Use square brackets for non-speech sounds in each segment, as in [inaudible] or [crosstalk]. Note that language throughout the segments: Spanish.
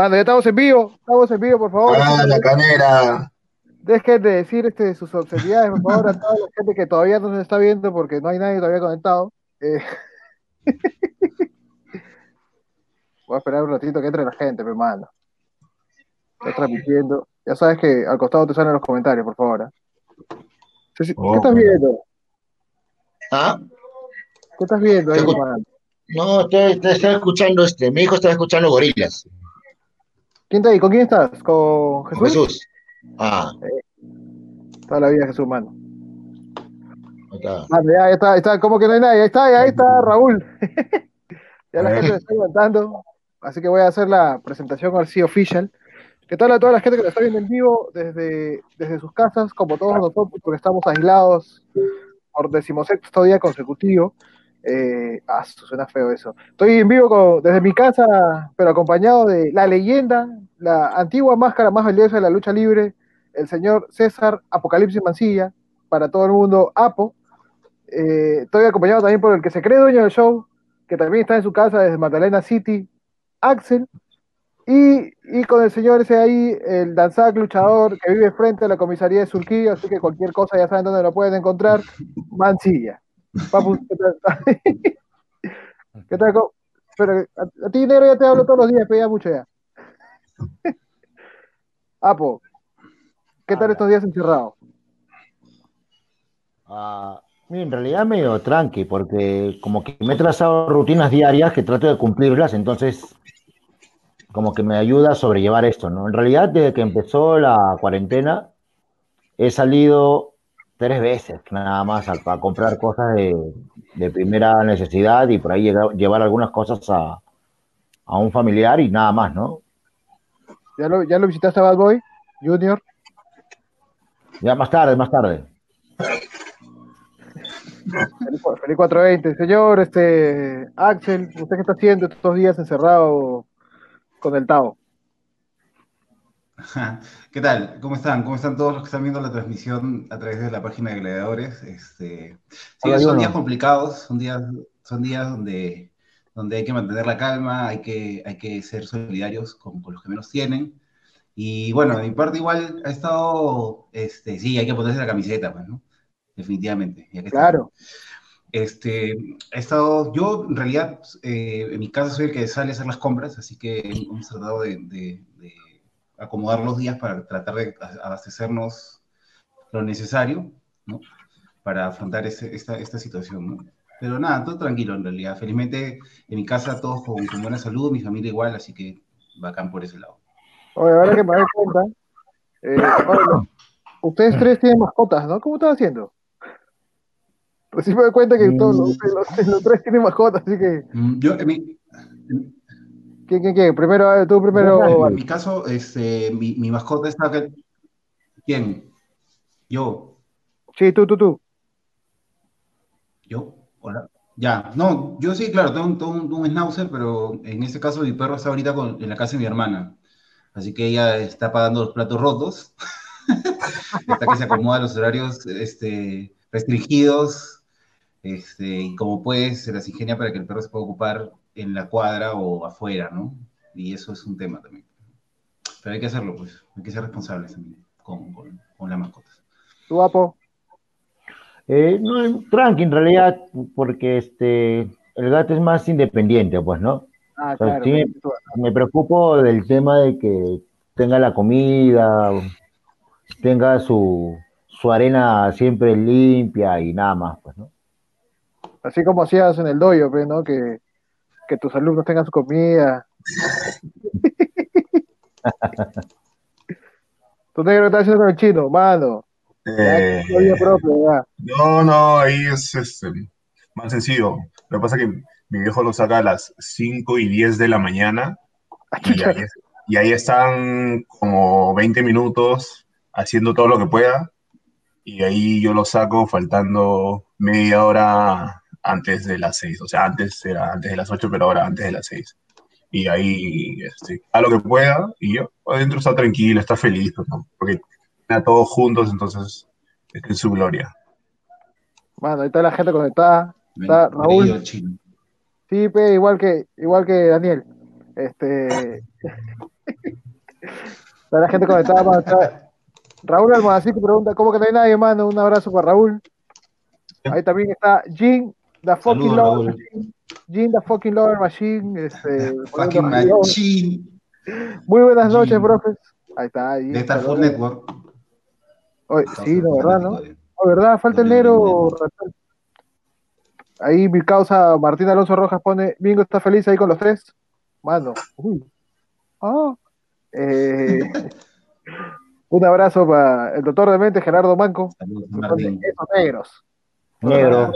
Mano, ya estamos en vivo, estamos en vivo, por favor. Ah, la canera. Dejen de decir este, sus obscenidades, por favor, a toda la gente que todavía no se está viendo porque no hay nadie todavía conectado. Eh, [laughs] Voy a esperar un ratito que entre la gente, mi hermano. Está transmitiendo. Ya sabes que al costado te salen los comentarios, por favor. ¿eh? ¿Qué Oh, estás viendo? ¿Ah? ¿Qué estás viendo ahí, hermano? No, estoy, estoy- estaba escuchando este. Mi hijo estaba escuchando gorilas. ¿Quién está ahí? ¿Con quién estás? ¿Con Jesús? Con Jesús. Ah, Toda la vida Jesús, mano. ahí está. Mano, ya, ya está, ahí está, como que no hay nadie, ahí está, ahí está Raúl. [laughs] ya la gente se está levantando, así que voy a hacer la presentación así official. ¿Qué tal a toda la gente que nos está viendo en vivo desde, desde sus casas, como todos nosotros, porque estamos aislados por decimosexto día consecutivo? Eh, ah, su- suena feo eso. Estoy en vivo desde mi casa, pero acompañado de la leyenda, la antigua máscara más valiosa de la lucha libre, el señor César Apocalipsis Mancilla, para todo el mundo, Apo. Eh, estoy acompañado también por el que se cree dueño del show, que también está en su casa desde Magdalena City, Axel. Y, y con el señor ese ahí, el danzac luchador que vive frente a la comisaría de Surquillo, así que cualquier cosa ya saben dónde lo pueden encontrar, Mancilla. Papu, ¿qué tal? ¿Qué tal? Pero a, a ti, negro, ya te hablo todos los días, pero ya mucho ya. [laughs] Apo, ¿qué tal estos días encerrados? Ah, mira, en realidad medio tranqui, porque como que me he trazado rutinas diarias que trato de cumplirlas, entonces como que me ayuda a sobrellevar esto, ¿no? En realidad, desde que empezó la cuarentena, he salido tres veces nada más a, a comprar cosas de, de primera necesidad y por ahí llevar algunas cosas a, a un familiar y nada más, ¿no? ¿Ya lo, ya lo visitaste a Bad Boy Junior? Ya más tarde, más tarde. Feliz, feliz 420. Señor, este, Axel, ¿usted qué está haciendo estos días encerrado con el Tao? [laughs] ¿Qué tal? ¿Cómo están? ¿Cómo están todos los que están viendo la transmisión a través de la página de Gladiadores? Este, sí, son días complicados, son días, son días donde, donde hay que mantener la calma, hay que, hay que ser solidarios con, con los que menos tienen. Y bueno, de mi parte igual ha estado, este, sí, hay que ponerse la camiseta, pues, ¿no? Definitivamente. ya que está. Claro. Este, he estado, yo en realidad eh, en mi casa soy el que sale a hacer las compras, así que hemos tratado de, de- de acomodar los días para tratar de abastecernos lo necesario, ¿no? Para afrontar ese- esta, esta situación, ¿no? Pero nada, todo tranquilo en realidad. Felizmente en mi casa todos con, con buena salud, mi familia igual, así que bacán por ese lado. Oye, ahora que me doy cuenta, eh, ustedes tres tienen mascotas, ¿no? ¿Cómo están haciendo? Recién me doy cuenta que todos los, los- los tres tienen mascotas, así que, Mm, Yo, en mi, ¿quién, quién, quién? Primero, eh, tú primero. en mi caso, este, mi, mi mascota está acá. ¿Quién? Yo. Sí, tú, tú, tú. ¿Yo? Hola. Ya, no, yo sí, claro, tengo, un- tengo un, un schnauzer, pero en este caso mi perro está ahorita con- en la casa de mi hermana. Así que ella está pagando los platos rotos. [laughs] Está que se acomoda a los horarios este, restringidos. Este, y como puede, se las ingenia para que el perro se pueda ocupar en la cuadra o afuera, ¿no? Y eso es un tema también. Pero hay que hacerlo, pues. Hay que ser responsables también con, con, con las mascotas. Tú, Apo. Eh, no, tranqui en realidad, porque este, el gato es más independiente, pues, ¿no? Ah, O sea, claro. sí, me preocupo del tema de que tenga la comida, tenga su, su arena siempre limpia y nada más, pues, ¿no? Así como hacías en el dojo, pues, ¿no? Que, que tus alumnos tengan su comida. [laughs] Tú negro, ¿qué estás haciendo con el chino? Mano. Eh, propia, no, no, ahí es este, más sencillo. Lo que pasa es que mi viejo lo saca a las 5 y 10 de la mañana y ahí, y ahí están como 20 minutos haciendo todo lo que pueda y ahí yo lo saco faltando media hora antes de las 6. O sea, antes era antes de las 8, pero ahora antes de las 6. Y ahí este, a lo que pueda y yo adentro está tranquilo, está feliz, ¿no? porque a todos juntos, entonces es en su gloria. Mano, ahí está la gente conectada. Está Raúl. Sí, pe, igual que, igual que Daniel. Este. la gente conectada. está- Raúl Almodacito pregunta, ¿cómo que no hay nadie, mano? Un abrazo para Raúl. Ahí también está Jean, the fucking lover machine. Jean, the fucking lover machine. Este, Fucking machine. Muy buenas Jean. noches, profes. Ahí está. Jean, De saludos. Full Network. Oye, sí, no, ¿verdad, no? Oh, ¿verdad? Falta el negro. Ahí mi causa Martín Alonso Rojas pone, Mingo está feliz ahí con los tres. Mano. Uy. Eh, [laughs] un abrazo para el doctor de mente, Gerardo Manco. Saludos, Martín. Esos negros. Negro.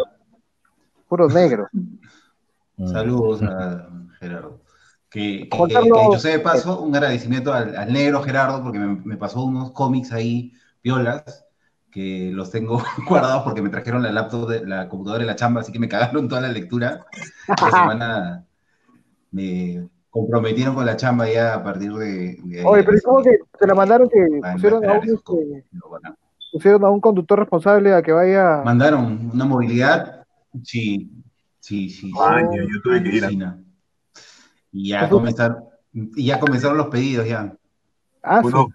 Puros negros. Mm. Saludos a Gerardo. Que, que, que- Carlos- que yo sé de paso, un agradecimiento al, al negro Gerardo, porque me, me pasó unos cómics ahí, piolas, que los tengo [laughs] guardados porque me trajeron la laptop, de, la computadora de la chamba, así que me cagaron toda la lectura. Esta semana me comprometieron con la chamba ya a partir de... de ahí, Oye, pero así ¿cómo que se la mandaron que pusieron a, un, esos este, pusieron a un conductor responsable a que vaya... Mandaron una movilidad, sí, sí, sí. sí. Año, yo tuve que ir a- China. Y ya comenzaron, y ya comenzaron los pedidos, ya. Ah, sí. Uno,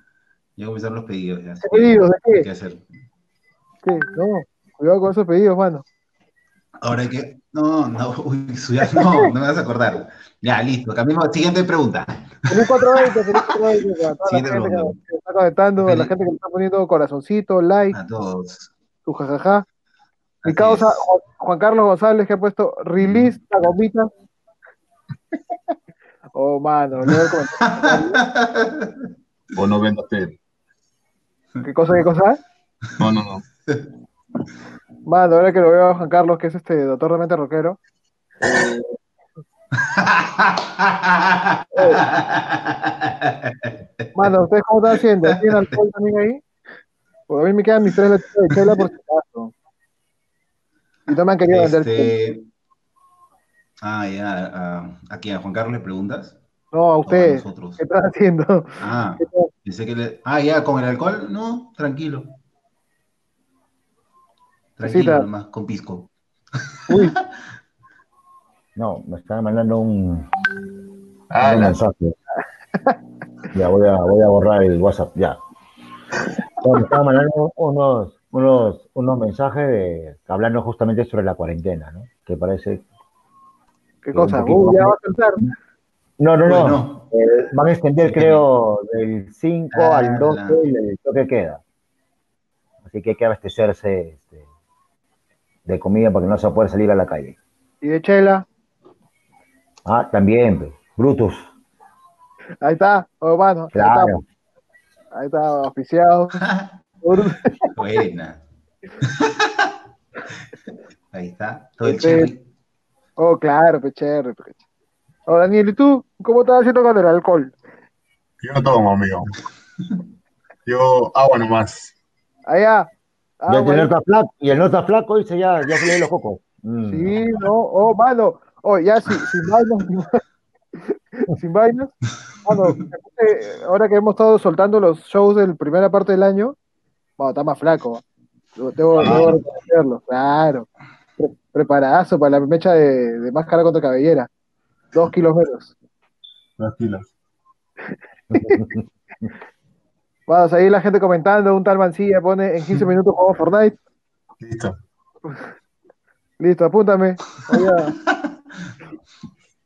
Ya comenzaron los pedidos, ya. ¿Qué pedidos? ¿De ¿Qué qué? hacer? ¿Qué? No, cuidado con esos pedidos, mano. Ahora hay que. No, no, uy, no, no me vas a acordar. Ya, listo. Cambiamos. Siguiente pregunta. Feliz 420, feliz 420 para toda la Siguiente gente pregunta. que está conectando, a la gente que le está poniendo corazoncito, like, A todos. su jajaja. Mi causa, es. Juan, Juan Carlos González, que ha puesto release la gomita. [laughs] Oh, mano, leo el comentario. [laughs] o no vendas. ¿Qué cosa, qué cosa? No, no, no. [laughs] Mano, ahora que lo veo a Juan Carlos, que es este doctor de mente rockero. Mano, ¿ustedes cómo están haciendo? ¿Tienen alcohol también ahí? Pues a mí me quedan mis tres latitas de chela por si acaso. Y no me han querido vender. Este... Ah, ya. a- ¿A quién? ¿A Juan Carlos le preguntas? No, a ¿O a ustedes. nosotros? ¿Qué están haciendo? Ah, pensé que le... Ah, ya, con el alcohol, no, tranquilo. Tranquilo, nomás, con pisco. Uy, [laughs] No, me están mandando un, Ah, un mensaje. Ya voy a, voy a borrar el WhatsApp, ya. [laughs] No, me estaban mandando unos, unos, unos mensajes de- hablando justamente sobre la cuarentena, ¿no? Que parece. ¿qué cosa? poquito Uy, ya más. va a saltar. No, no, no. Bueno, Eh, van a extender, creo, del 5 Ah, al 12 la- y el toque queda. Así que hay que abastecerse este, de comida porque no se va a poder salir a la calle. Y de chela. Ah, también, pues, Brutus, Ahí está, mano. Ahí claro. está, ahí está, oficiado. [laughs] buena. [laughs] Ahí está, todo el cherry. Oh, claro, pecherre. Oh, Daniel, ¿y tú? ¿Cómo estás haciendo con el alcohol? Yo no tomo, amigo. Yo agua nomás. Allá. Ah, y, el bueno. no está flaco, y el no está flaco dice ya, ya se los cocos. Mm. Sí, no, oh, mano. Oh, ya, sin, sin vainas. [laughs] sin- vainas. Mano, eh, ahora que hemos estado soltando los shows de la primera parte del año, bueno, está más flaco. Debo, debo debo reconocerlo, claro. Pre- preparadazo para la mecha de, de máscara contra cabellera. Dos kilos menos. Tranquilos. Vamos, ahí la gente comentando, un tal Mancilla pone en 15 [laughs] minutos jugamos Fortnite. Listo. [laughs] Listo, apúntame.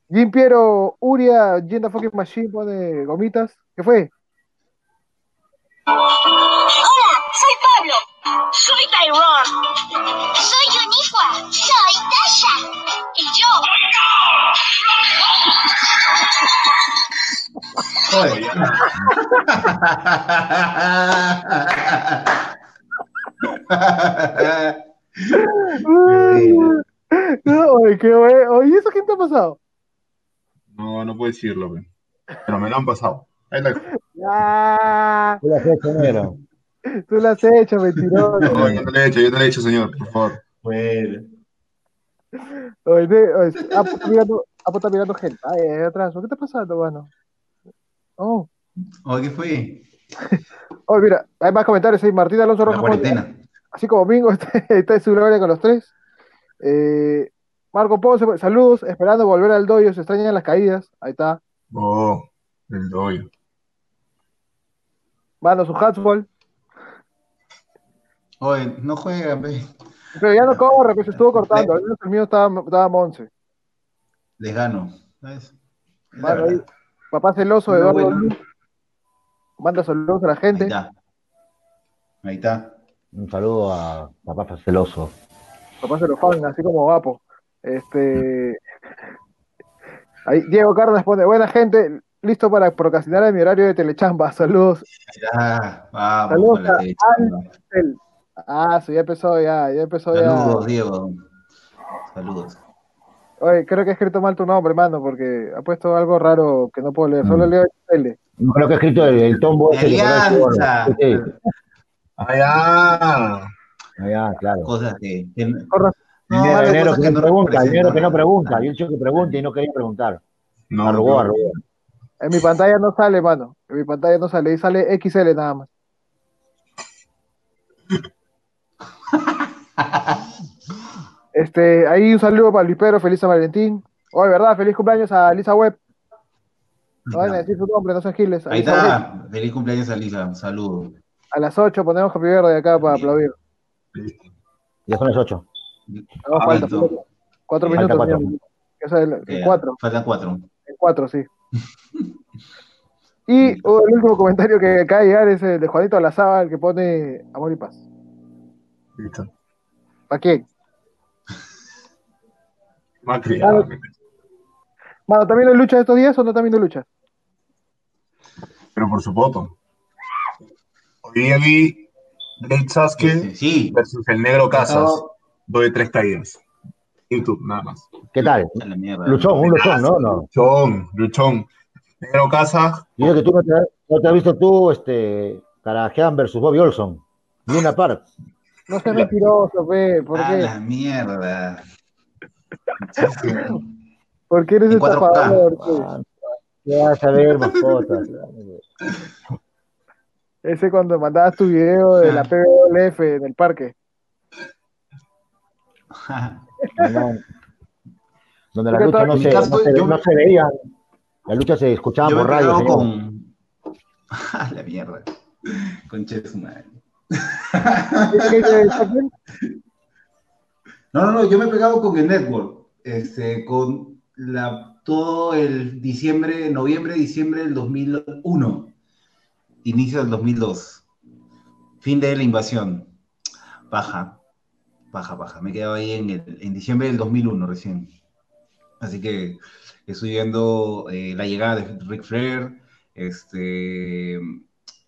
Jim Piero, Uria, Yenda Fucking Machine pone gomitas. ¿Qué fue? Soy. Soy Tyrone. Soy Uniqua. Soy Dasha. Y yo. Joder. Oye, qué bueno. Oye, ¿eso quién te ha pasado? No, no puedo decirlo, pe. pero me lo han pasado. Ahí la... Ya, ¿Qué tú lo has hecho, mentiroso. No, yo no le he hecho, yo no le he hecho, señor, por favor. Bueno. Oye, de- oye, pues, está mirando, pues, está mirando gente. Ay, ahí atrás. ¿Qué está pasando, mano? Oh. Oye, ¿qué fue? Oye, mira, hay más comentarios ahí. Martín Alonso La Rojas cuarentena. así como Mingo [laughs] está, está en su gloria con los tres. Eh, Marco Ponce, saludos, esperando volver al doyo, se extrañan las caídas. Ahí está. Oh, el doyo. Mano, su hardball. Oye, no juegan, ve. Pero ya no corre, pues estuvo cortando. Al menos el mío estaba, estaba Monse. Les gano. la ahí, papá celoso de No, Eduardo bueno. Luz. Manda saludos a la Ahí gente. está. Ahí está. Un saludo a papá celoso. Papá se lo fan, así como Vapo. Este. [laughs] Ahí, Diego Cárdenas pone, buena gente, listo para procrastinar en mi horario de telechamba. Saludos. Ahí. Vamos, Saludos la a telechamba. El- Ah, sí, ya empezó ya, ya empezó ya. Saludos, Diego. Saludos. Oye, creo que he escrito mal tu nombre, mano, porque ha puesto algo raro que no puedo leer. Solo Mm. leo L. No creo que he escrito el, el tombo Alianza. Sí. Ah, ya, claro. Cosas que. que- Corra- no, Dinero, que que no no pregunta, dinero que no pregunta. Yo he dicho que pregunte y no quería preguntar. No, Arrugó, no. arrugó. En mi pantalla no sale, mano. En mi pantalla no sale. Ahí sale XL nada más. Este, ahí un saludo para Luis Pedro, feliz San Valentín. Oye, ¿verdad? Feliz cumpleaños a Lisa Webb. No van a decir su nombre, no sean giles. Ahí Lisa Webb. está. Feliz cumpleaños a Lisa. Un saludo. A las 8 ponemos Happy Birthday acá para aplaudir. Listo. Ya son las 8. No, Ah, falta, falta. Cuatro Falta minutos. cuatro. Eso es el- cuatro. Faltan cuatro. En cuatro, sí. [laughs] Y oh, el último comentario que acaba de llegar es el de Juanito Alazábal que pone amor y paz. Listo. ¿Para quién? Macri. Ah, Mano, ¿también hay lucha estos días o no también hay lucha? Pero por supuesto. Hoy día vi Great Sasuke Sí, sí. versus el negro Casas. Doy tres caídas. YouTube, nada más. ¿Qué tal? a la mierda. Luchón, un luchón, ¿no? no. Luchón, luchón. Negro Casas, Dice que tú no te, no te has visto tú, este, Carajean versus Bobby Olson. Luna Park. No seas mentiroso, pe. ¿Por A qué? la mierda. ¿Por qué eres En 4K. estafador? Ah, Ya vas a ver mascotas. Ese cuando mandabas tu video de la Ah. PWF en el parque. [laughs] Donde la ¿Qué lucha no se, caso, no, se, yo- no se veía. La lucha se escuchaba por radio. con. [laughs] A la mierda. Conche de su madre. ¿Qué- qué- qué- qué- No, no, no, yo me he pegado con el network. Este, con la, todo el diciembre, noviembre, diciembre del 2001. Inicio del 2002. Fin de la invasión. Baja. Baja, baja. Me he quedado ahí en, el- en diciembre del 2001 recién. Así que estoy viendo eh, la llegada de Ric Flair, este,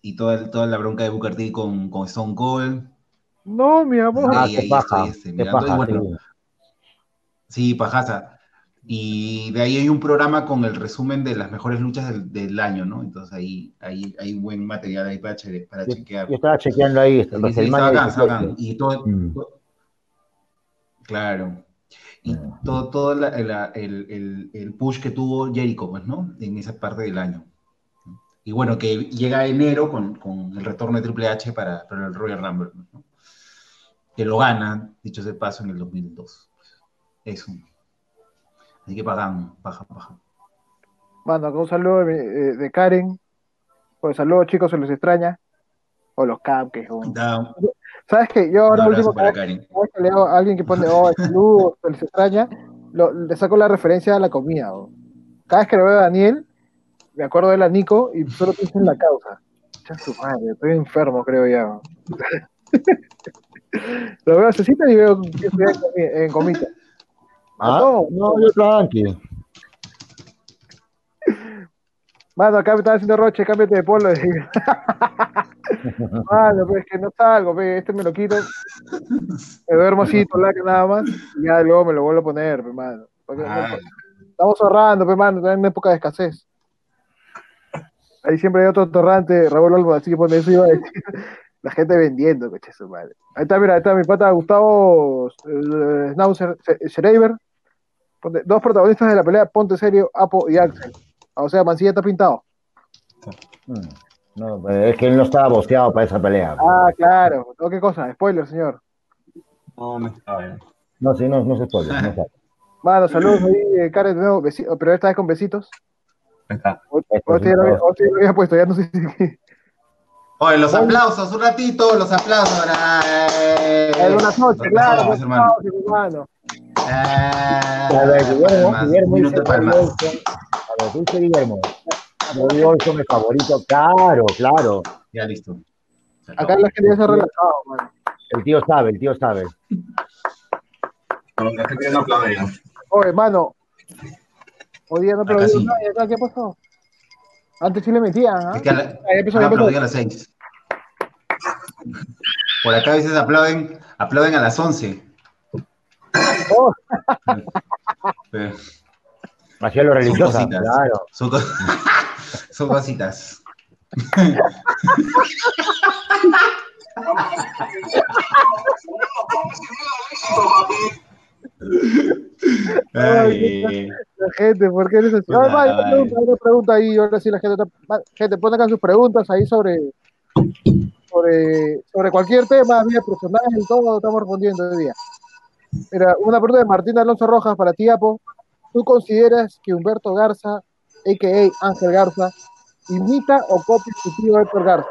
y toda, toda la bronca de Booker T con, con Stone Cold. No, mi amor. Ah, Ahí, qué ahí paja. estoy, este, Qué mirando, y paja, bueno, sí. Pajaza. Y de ahí hay un programa con el resumen de las mejores luchas del, del año, ¿no? Entonces ahí hay, hay buen material ahí para, che- para Yo, chequear. yo estaba chequeando ahí. este, Sí, 17. bacán. Y todo, Mm. to- claro. Y Mm. todo, todo la- la- el, el- el push que tuvo Jericho, pues, ¿no? En esa parte del año. Y bueno, que llega enero con, con el retorno de Triple H para, para el Royal Rumble, ¿no? Que lo gana, dicho sea paso, en el 2002. Eso. Así que pagan, baja, baja. Acá un saludo de, Karen. Pues saludos chicos, se les extraña. O los cupcakes. o- ¿Sabes qué? Yo ahora abrazo último, que leo a alguien que pone, oh, saludos, se les extraña, lo- le saco la referencia a la comida. o. Cada vez que lo veo a Daniel, me acuerdo de la Nico y [laughs] solo pienso en la causa. Ya su madre, estoy enfermo, creo ya. [laughs] lo veo a Cecita y veo que estoy en, comi- en comita. Ah, no. no, yo tranqui. Mano, acá me están haciendo roche, cámbiate de polo. [laughs] Mano, pues es que no salgo, pues, este me lo quito. Me duermo así, la que nada más, y ya luego me lo vuelvo a poner, pues, mano. Porque no- Ah, estamos ahorrando, pues, mano, estamos en época de escasez. Ahí siempre hay otro torrante, Raúl Olmo, así que pone eso iba a decir. [laughs] La gente vendiendo, coche su madre. Ahí está, mira, ahí está mi pata Gustavo eh, Schnauzer Sch- Schreiber. Dos protagonistas de la pelea, Ponte Serio, Apo y Axel. O sea, Mancilla está pintado. Mm. No, pues, es que él no estaba bosteado para esa pelea. Ah, claro. ¿No, ¿Qué cosa? Spoiler, señor. no me está bien. No, sí, no, no se puede. No [laughs] Mano, saludos ahí, eh, Karen, de nuevo, pero esta vez con besitos. Ahí está. O- o ya lo había- o ya lo había puesto, ya no sé si. Oye, los aplausos, un ratito, los aplausos. Eh, noches, los claro, aplausos, pues, hermano. no, hermano. Ah, A ver, Guillermo, palmas, Guillermo dice. A ver, dice Guillermo. Roddy Olson es favorito, claro, claro. Ya listo. Acá la gente ya se ha relajado, mano. El tío sabe, el tío sabe. No, la gente ya no aplaude ya. Oye, mano. Hoy día no aplaudimos sí. nada, ¿y acá qué pasó? Antes sí le metían, ¿ah? Es que a la- Ah, ya empezó, ya a las 6. Por acá a veces aplauden, aplauden a las 11. Oh, [laughs] Pero lo religiosa, cositas. claro. son, co- [laughs] son cositas. [laughs] Ay, La gente, ¿por qué eres así? Va, hay una pregunta, una pregunta ahí, ahora sí la gente está... Gente, pon acá sus preguntas ahí sobre, sobre, sobre cualquier tema, vida personal y todo, estamos respondiendo hoy día. Mira, una pregunta de Martín Alonso Rojas para ti, Apo. ¿Tú consideras que Humberto Garza, a.k.a. Ángel Garza, imita o copia a su tío Héctor Garza?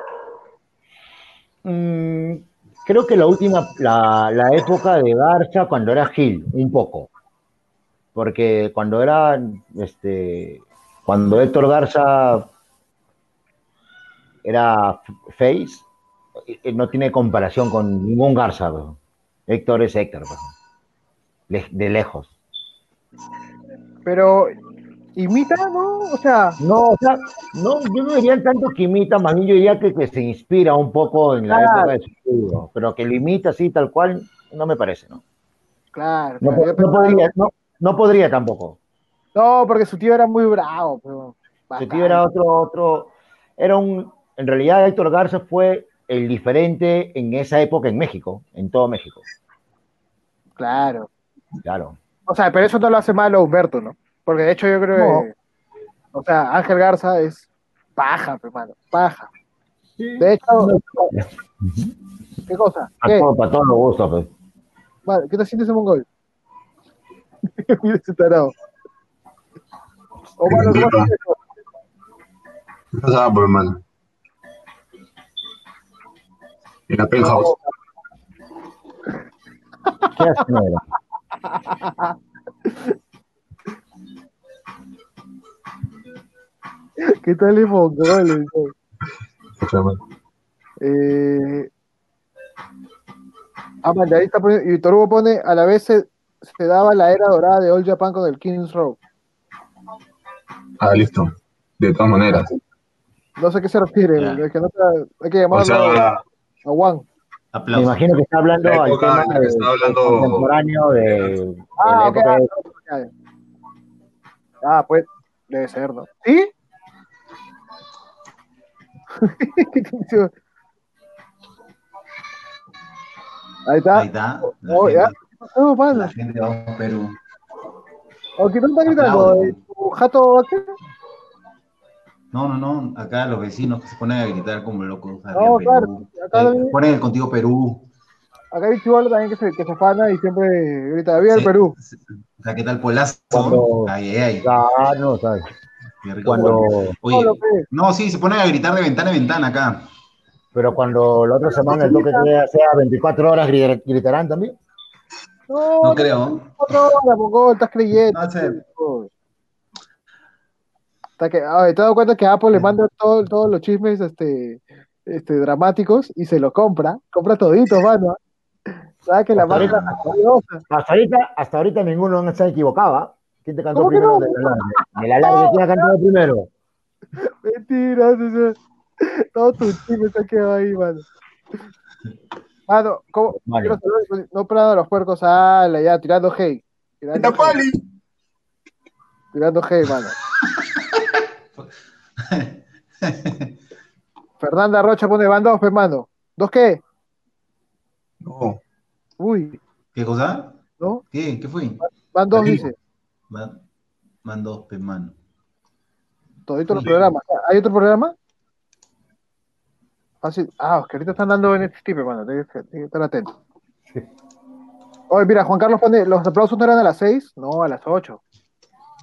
Mm, creo que la última, la, la época de Garza cuando era Gil, un poco. Porque cuando era, este, cuando Héctor Garza era face, eh, no tiene comparación con ningún Garza. Héctor es Héctor, bro. De lejos. Pero, ¿imita, no? O sea, No, o sea, no, yo no diría tanto que imita, más bien yo diría que, que se inspira un poco en la Claro. época de su tío, pero que lo imita así tal cual, no me parece, ¿no? claro. No, claro, podría, no, no podría tampoco. No, porque su tío era muy bravo, pero... Su tío era otro, otro, era un, en realidad Héctor Garza fue el diferente en esa época en México, en todo México, Claro. claro. O sea, pero eso no lo hace malo Humberto, ¿no? Porque de hecho yo creo que... O sea, Ángel Garza es paja, hermano, paja. De hecho... ¿Qué cosa? A ¿Qué? todo- para todos los gustos, pues. Vale, ¿Qué te sientes en mongol? Mira ese tarado. O mano, ¿cómo haces eso? ¿Qué pasaba, por hermano? En la penthouse. ¿Qué haces, [laughs] ¿Qué tal el mongol? güey? Escúchame. Eh... Ah, man, ahí está poniendo, y Torugo pone, a la vez se, se daba la era dorada de All Japan con el Kings Row. Ah, listo. De todas maneras. No sé a qué se refiere, es que no hay que O llamarlo sea, a Juan. Me imagino que está hablando La al tema de- está hablando- contemporáneo de, de Ah, ah, de- ya. Ah, pues, debe ser, ¿no? ¿Sí? ¿Qué? Ahí está. Ahí está. La, Oh, ya. gente, Oh, pana. la gente va a Perú. ¿O quién está gritando? Aplauden. ¿Eh, ¿Tu jato aquí? No, no, no. Acá los vecinos que se ponen a gritar como locos. No, arriba claro, acá Eh, ponen el contigo Perú. Acá hay chivolo también que se, que se fana y siempre grita, ¡Viva el. Perú! O sea, ¿qué tal Polazo? Cuando- Ay, ay, ay. Ah, no, ¿sabes? Cuando, Oye, No, no, sí, se ponen a gritar de ventana a ventana acá. pero cuando la otra semana el toque sea, sea 24 horas, gri- gritarán también. No, No creo. Mongol, estás creyendo. No sé. Está que, ah, ¿Te has dado cuenta que Apple le manda todo- todos los chismes este, este, dramáticos y se lo compra? Compra toditos, mano. ¿Sabes que la Hasta marca ahorita-? Hasta ahorita, hasta ahorita ninguno no se ha equivocado. ¿ah? ¿Quién te cantó ¿Cómo que primero no? alarme? El alarme, ¿quién ha cantado primero? Mentiras, o sea, todo tu chisme se ha quedado ahí, mano. Mano, ¿cómo? Saber, no parando a los puercos, ala, ya, tirando hate. Tirando ¡Tapali! tirando hate, mano. [laughs] Fernanda Rocha pone van dos, pe, mano. ¿Dos qué? No. Uy, ¿Qué cosa? ¿no? ¿Qué? ¿Qué fue? Van dos, dice. Man, man pe, mano. Todito los Sí. programas. ¿Hay otro programa? Fácil. Ah, es que ahorita están dando en este tipo, hermano. Tienes que, que estar atento. Oye, mira, Juan Carlos pone, ¿los aplausos no eran a las seis? No, a las ocho.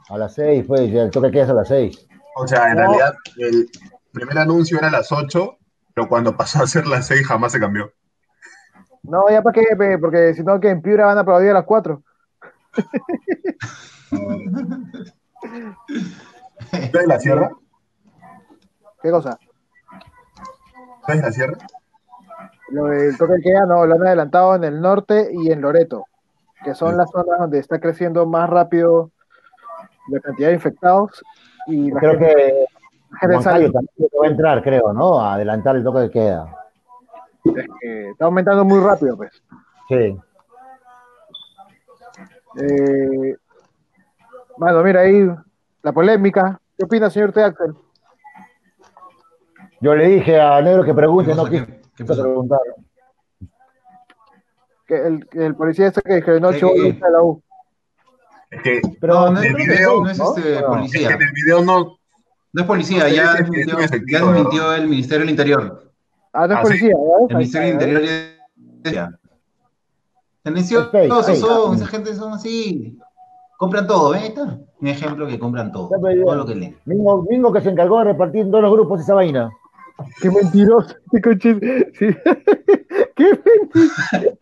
A las 6, pues, ya el toque queda a las 6. O sea, en No. realidad, el primer anuncio era a las 8 pero cuando pasó a ser las 6 jamás se cambió. No, ya para qué, porque si no, que en Piura van a aplaudir a las 4. [laughs] [laughs] ¿Ustedes la sierra? ¿Qué cosa? ¿Ustedes la sierra? Lo del toque de queda, no, lo han adelantado en el norte y en Loreto, que son Sí. las zonas donde está creciendo más rápido la cantidad de infectados y la Creo gente, que la gente también va a entrar, creo, ¿no? A adelantar el toque de queda. Es que está aumentando muy rápido, pues. Sí. Eh, bueno, mira ahí la polémica. ¿Qué opina, señor T. Axel? Yo le dije a Negro que pregunte, ¿Qué no quiso preguntar. Que el, que el policía este que discriminó ¿Qué, ocho qué, qué? de la U. Es que, Pero no, no, el es- video, no es ¿no? este es policía. que en el video no. No es policía, Sí, ya sí, sí, desmintió, es efectivo, ya desmintió el Ministerio del Interior. Ah, no es Ah, sí. policía, ¿verdad? El Ministerio del Interior ya. Tendenciosos Es son, esa gente son así. Compran todo, ¿ven? Ahí está. Un ejemplo que compran todo. Ya, ya. Todo lo que leen. Mingo, Mingo que se encargó de repartir en todos los grupos esa vaina. [laughs] Qué mentiroso, este coche. Sí. [laughs] Qué mentiroso.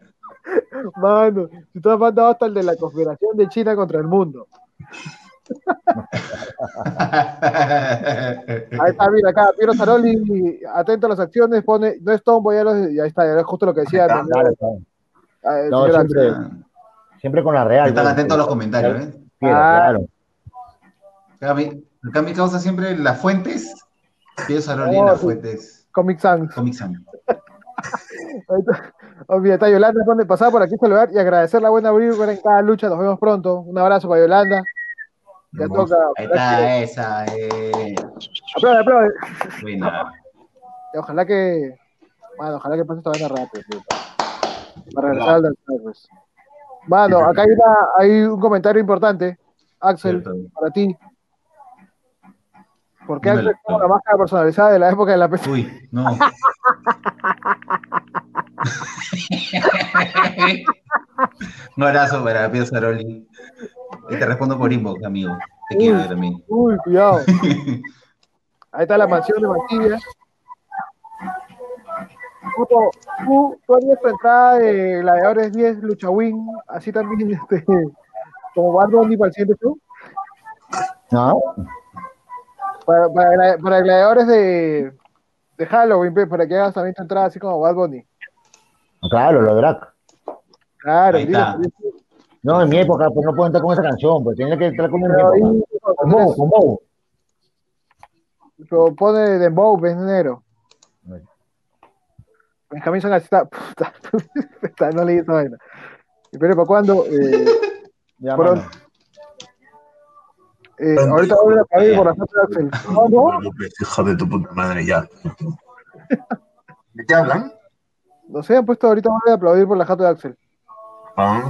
[laughs] Mano, si tú has mandado hasta el de la conspiración de China contra el mundo. Ahí está, mira acá, Piero Saroli, atento a las acciones, pone, no es tombo, ya, lo- ya está, era justo lo que decía. Ahí está, también, Claro, claro. ah, el No, señor siempre- Axel. Siempre con la real. Están pues. atentos a los comentarios, ¿eh? Claro, Ah. claro. Acá mi, acá mi causa siempre las fuentes. Pienso Saroli en Oh, las sí. fuentes. Comic Sans. Comic Sans. [laughs] Ahí está. Yolanda, pone pasar por aquí saludar y agradecer la buena vibra en cada lucha. Nos vemos pronto. Un abrazo para Yolanda. Ya toca. Ahí está, esa. Eh. Aplaude, aplaude. Buena. Y ojalá que. Mano, ojalá que pase esta vaina rápido. tío, Para regresar al pues. Mano, acá hay, una- hay un comentario importante. Axel, Cierto. para ti. ¿Por qué. Axel tiene una máscara personalizada de la época de la PC? Uy, no. [laughs] Un abrazo para Pío Saroli. Y te respondo por inbox, amigo. Te quiero también. Uy, cuidado. [laughs] Ahí está la mansión de Valdivia. Puto, tú, tú harías tu entrada de Gladiadores 10 Lucha Win, así también [laughs] este, como Bad Bunny para el siguiente show. ¿No? Para, para, gla- para gladiadores de, de Halloween, para que hagas también tu entrada así como Bad Bunny. Claro, lo drag. Claro, Ahí está. No, en mi época pues no puedo entrar con esa canción, pues tenía que entrar con. Con Bow, con Bow. pero pone Dembow, ves enero. Benjamín Son así está, [laughs] puta, puta, no leí esa vaina. ¿Y pero para cuándo? Eh, Ya, Pronto. eh, ahorita voy a pedir por la foto de Axel. No, no, hijo de tu puta madre, ya. ¿De qué hablan? no sé, han puesto ahorita voy a aplaudir por la jato de Axel. Ah.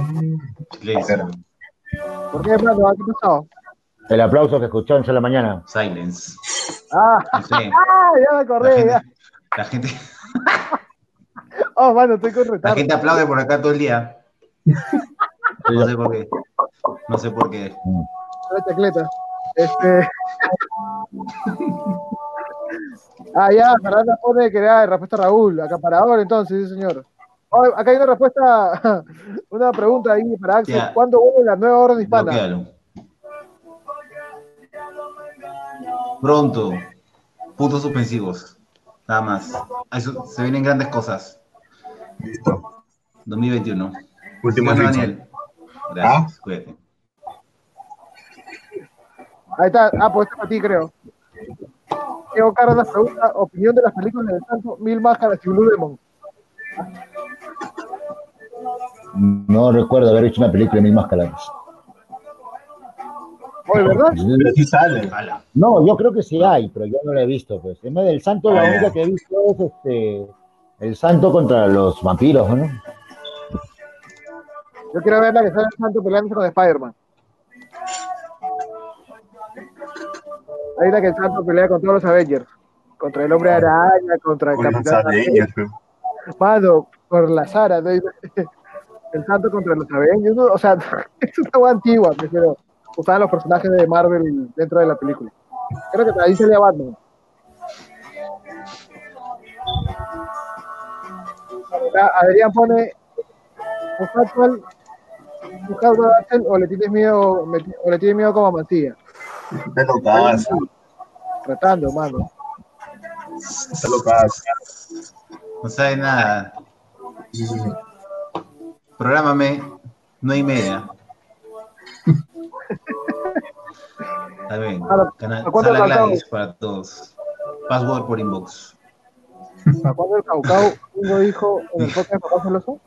¿Por qué, hermano? ¿Qué ha pasado? El aplauso que escuchó en la mañana. Silence. Ah, sé. [laughs] ah, ya me La acordé, ya. gente, la gente, [laughs] Oh, mano, estoy con la gente aplaude por acá todo el día. No sé por qué. No sé por qué. La chacleta. Este. ah, ya, Fernanda pone que era respuesta a Raúl, acaparador, entonces, sí, señor. Oh, acá hay una respuesta, [laughs] una pregunta ahí para Axel. ¿Cuándo vuelve la nueva orden hispana? Bloquealo. Pronto. Puntos suspensivos. Nada más. Eso, se vienen grandes cosas. Listo. 2021. Última Gracias, fecha. Daniel. Gracias. Cuídate. Ahí está, ah, pues está para ti, creo. Diego Cárdenas pregunta, opinión de las películas del Santo, Mil Máscaras y Blue Demon. No recuerdo haber hecho una película de mil máscaras. Oye, ¿verdad? Pero sí sale. Ala. No, yo creo que sí hay, pero yo no la he visto. Pues. En vez del santo, la Ah, única que he visto es este, el santo contra los vampiros, ¿no? Yo quiero ver la que sale el Santo peleándose con Spider-Man. Ahí la que el Santo pelea con todos los Avengers. Contra el Hombre Araña, contra el Con Capitán Mano, por la Sara, ¿no? [laughs] el santo contra los Avengers, ¿no? o sea, [laughs] es una hueá antigua, pero usaban los personajes de Marvel dentro de la película. Creo que ahí salía Batman. Adrián pone Mujatwal Axel, o le tienes miedo, me- o le tienes miedo como a Mancilla. Está locazo, Tratando, mano. está locazo. No sabe nada. Sí, sí, sí. Prográmame, no hay media. Está bien. Canal, ¿a cuánto sala? Gladys para todos. Password por inbox. ¿Para cuándo el Caucao Hugo dijo en el podcast de Papá Celoso?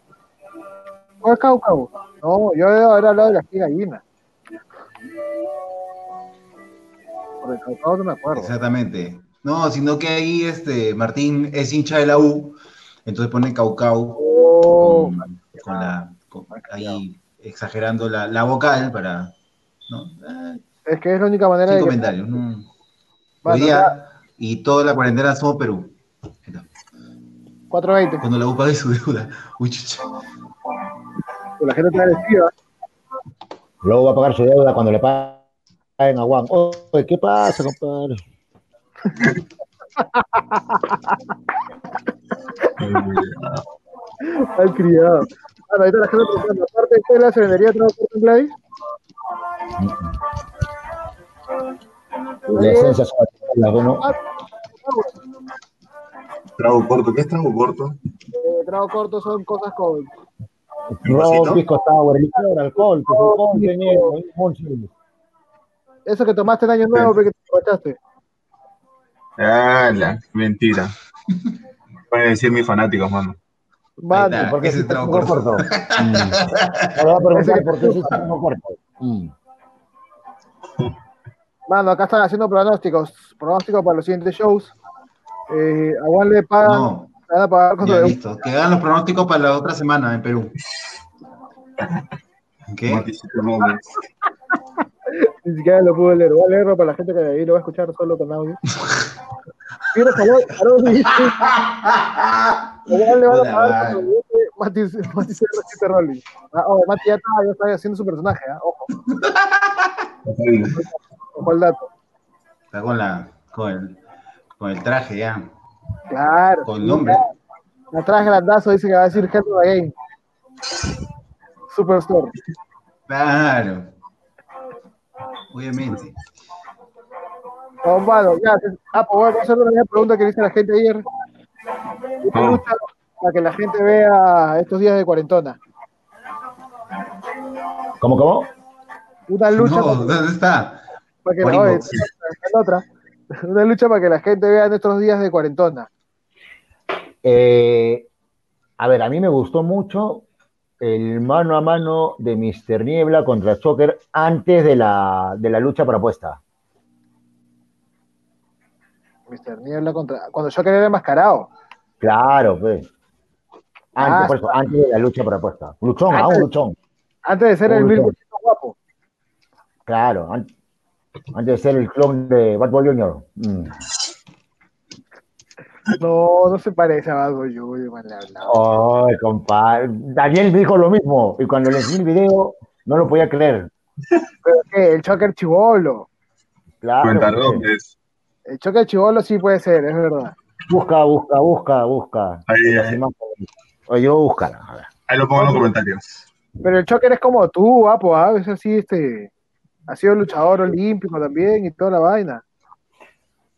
¿Cuál Caucao? No, yo debo haber hablado de la tía gallina. Por el Caucao no me acuerdo. Exactamente. No, sino que ahí este Martín es hincha de la U, entonces pone Caucau Oh, con, con la con- ahí exagerando la, la vocal para ¿no? Ah, es que es la única manera de que... comentarios. no. Hoy día y toda la cuarentena somos Perú. Ahí está. 420, Cuando la U pague su deuda. Uy, chucha. la gente está agresiva. Luego va a pagar su deuda cuando le paguen a Juan. Oye, ¿qué pasa, compadre? Al criado. Bueno, ahorita la gente preguntando, aparte de Tela, ¿se vendería corto en Gladys? La esencia son las bueno, Ah, Trago corto, ¿qué es trago corto? eh, trago corto son cosas con... Ron, pisco sour, licor, alcohol, sí. Eso que tomaste en Año Nuevo, pero que te aprovechaste. Ah, la mentira. Pueden decir mis fanáticos, mano. Mano, está. ¿Por qué Ese es trago trago corto. corto? Mm. Ahora va a preguntar por qué es trago corto. Mm. Mano, acá están haciendo pronósticos. Pronósticos para los siguientes shows. Eh, a Juan le pagan, No, ya listo. Que hagan los pronósticos para la otra semana en Perú. [laughs] ¿Qué? [laughs] Ni siquiera lo pude leer. Voy a leerlo para la gente que ahí lo va a escuchar solo con audio. Quiero saber. [laughs] Igual le van a pagar Mati Mati CR7 Rolling. Ah, oh, Mati ya está, ya está haciendo su personaje, ¿ah? ojo, ojo al dato. Está con la, con el, con el traje ya, Claro. con el nombre. Atrás grandazo dice que va a decir Head of the Game. Superstore. Claro. Obviamente. Oh, mano, ya. te- Ah, pues voy a hacer una pregunta que le hice a la gente ayer. Una Ah. lucha para que la gente vea estos días de cuarentona. ¿Cómo, cómo? Una lucha No, ¿dónde está? para que la otra. [laughs] Una lucha para que la gente vea en estos días de cuarentona. Eh, a ver, a mí me gustó mucho el mano a mano de Mr. Niebla contra Choker antes de la, de la lucha propuesta. Mr. Niebla contra. Cuando quería era enmascarado. Claro, pues. Antes, Ah, por eso, antes de la lucha propuesta. Luchón, ah, un Antes. luchón. Antes de ser el Uy, Bill guapo. Claro, an- antes de ser el clon de Bad Boy Jr. Mm. No, no se parece a Bad Boy Junior, man, le hablaba. Ay, compadre. Daniel dijo lo mismo. Y cuando le enseñé el video, no lo podía creer. Pero que el Choker chivolo. Claro. Cuéntalo, pues. pues. El Choker chivolo sí puede ser, es verdad. Busca, busca, busca, busca. Ahí, ahí. imágenes. Oye, yo voy a buscar. A ver. Ahí lo pongo en los comentarios. Pero el Choker es como tú, guapo, ¿ah? Es así, este. Ha sido luchador olímpico también y toda la vaina.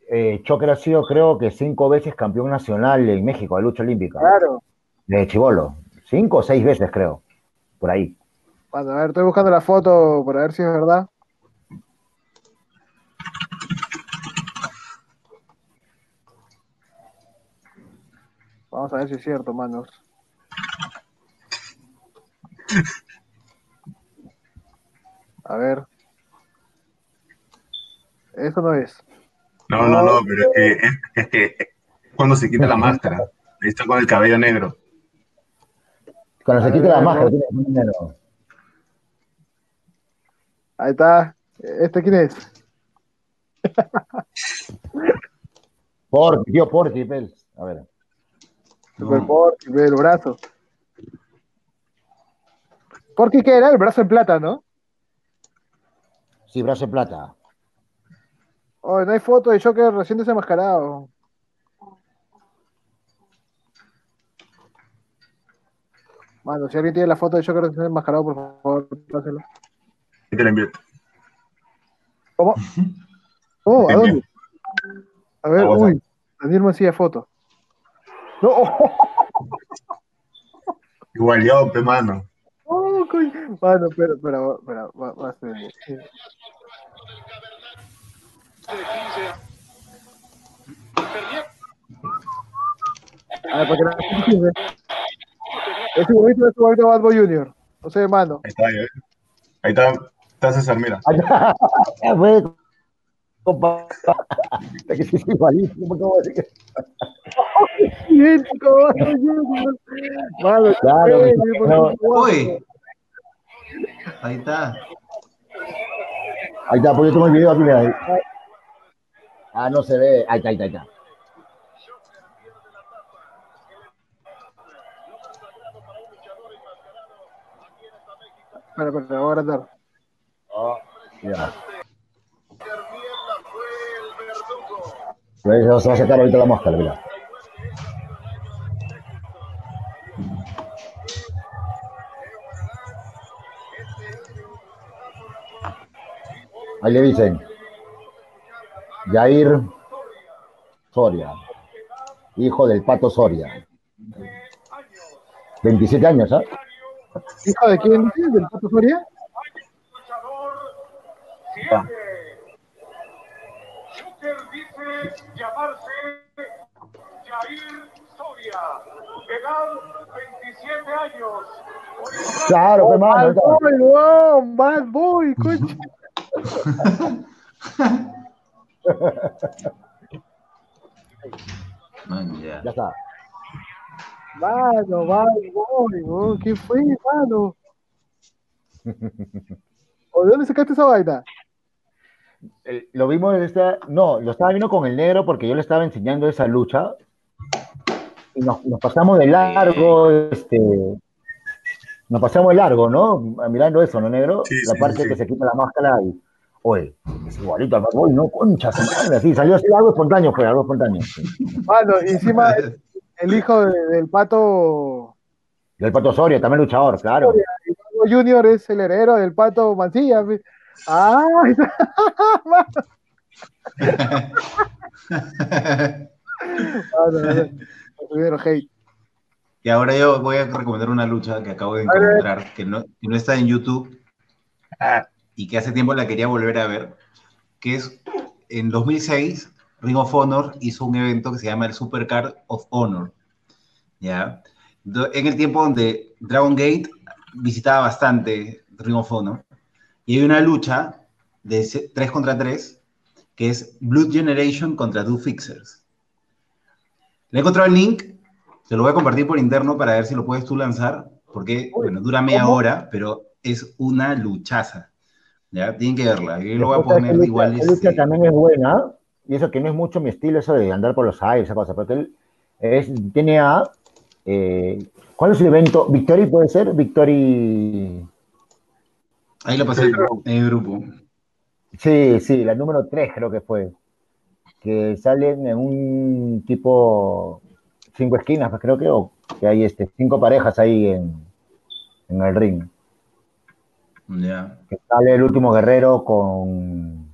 Eh, Choker ha sido, creo que, cinco veces campeón nacional en México de lucha olímpica. Claro. De Chivolo. Cinco o seis veces, creo. Por ahí. Bueno, a ver, estoy buscando la foto para ver si es verdad. Vamos a ver si es cierto, manos. A ver. Eso no es. No, no, no, pero es que es, que es cuando se quita la máscara. Ahí está con el cabello negro. Cuando se A quite ver, la a ver, máscara, tiene un número. Ahí está. ¿Este quién es? [laughs] Porky, tío, Porky, pel. A ver. Super No. Porky, ve el brazo. Porky, ¿qué era? El brazo en plata, ¿no? Sí, brazo de plata. Oh, no hay foto de Joker recién desenmascarado. Mano, si alguien tiene la foto de Shocker enmascarado, por favor, páselo. Ahí te la envío. ¿Cómo? [laughs] ¿Cómo? ¿A dónde? A ver, A WhatsApp. uy, Daniel Macías foto. No, [laughs] Igual yo, pe mano. oh, coño. Mano, pero, pero, pero, va, va a ser. A ver, para que la gente entienda. Ese bonito es Bad Boy Junior. No sé, mano. Ahí está, eh. Ahí está, está César, mira. [laughs] Ya fue, compa. [laughs] Es que sí, es igualito, ¿cómo decir que-. [laughs] Mano, Claro, no. Uy. Ahí está. Ahí está, pues yo tengo el video aquí, mira. ahí. Ah, no se ve. Ahí está, ahí está, ahí está. Espera, espera, voy a agrandar. Ya. Pues se va a sacar ahorita la máscara, mira. Ahí le dicen. Jair Soria, hijo del Pato Soria. 27 años, ¿ah? ¿Hijo de quién? ¿Del Pato Soria? Ah. Llamarse Jair Soria, edad 27 años. Claro, mano, ahí Bad está. Boy, weón, Bad Boy, coche. [laughs] Man, ya. ya está. Mano, Boy, weón, ¿qué fue, mano? ¿O de dónde sacaste esa vaina? Eh, Lo vimos en esta, no, lo estaba viendo con el negro porque yo le estaba enseñando esa lucha y nos, nos pasamos de largo, este, nos pasamos de largo, ¿no? Mirando eso, ¿no, negro? Sí, la sí, parte sí. que se quita la máscara y, oye, es igualito al Bad Boy, ¿no? Concha, así, salió así, algo espontáneo fue, algo espontáneo. sí. Mano, y encima el, el hijo de- del Pato Y el Pato Soria, también luchador, claro. Bad Boy Junior es el heredero del Pato Mancilla. [laughs] ¡Ah! mano, hate. Y ahora yo voy a recomendar una lucha que acabo de encontrar, que no, que no está en YouTube y que hace tiempo la quería volver a ver, que es en 2006, Ring of Honor hizo un evento que se llama el Supercard of Honor. ¿ya? En el tiempo donde Dragon Gate visitaba bastante Ring of Honor, y hay una lucha de 3 contra 3 que es Blood Generation contra Do Fixers. Le he encontrado el link, te lo voy a compartir por interno para ver si lo puedes tú lanzar, porque, bueno, dura media hora, pero es una luchaza. ¿Ya? Tienen que verla. Yo lo voy a poner lucha- igual. lucha este, también es buena, y eso que no es mucho mi estilo, eso de andar por los aires, esa cosa, porque él es, tiene a, eh, ¿cuál es el evento? ¿Victory puede ser? Victory, Ahí lo pasé en el grupo. sí, sí, la número 3 creo que fue, que salen en un tipo cinco esquinas, pues creo que, o que hay este, cinco parejas ahí en, en el ring. Que sale el último guerrero con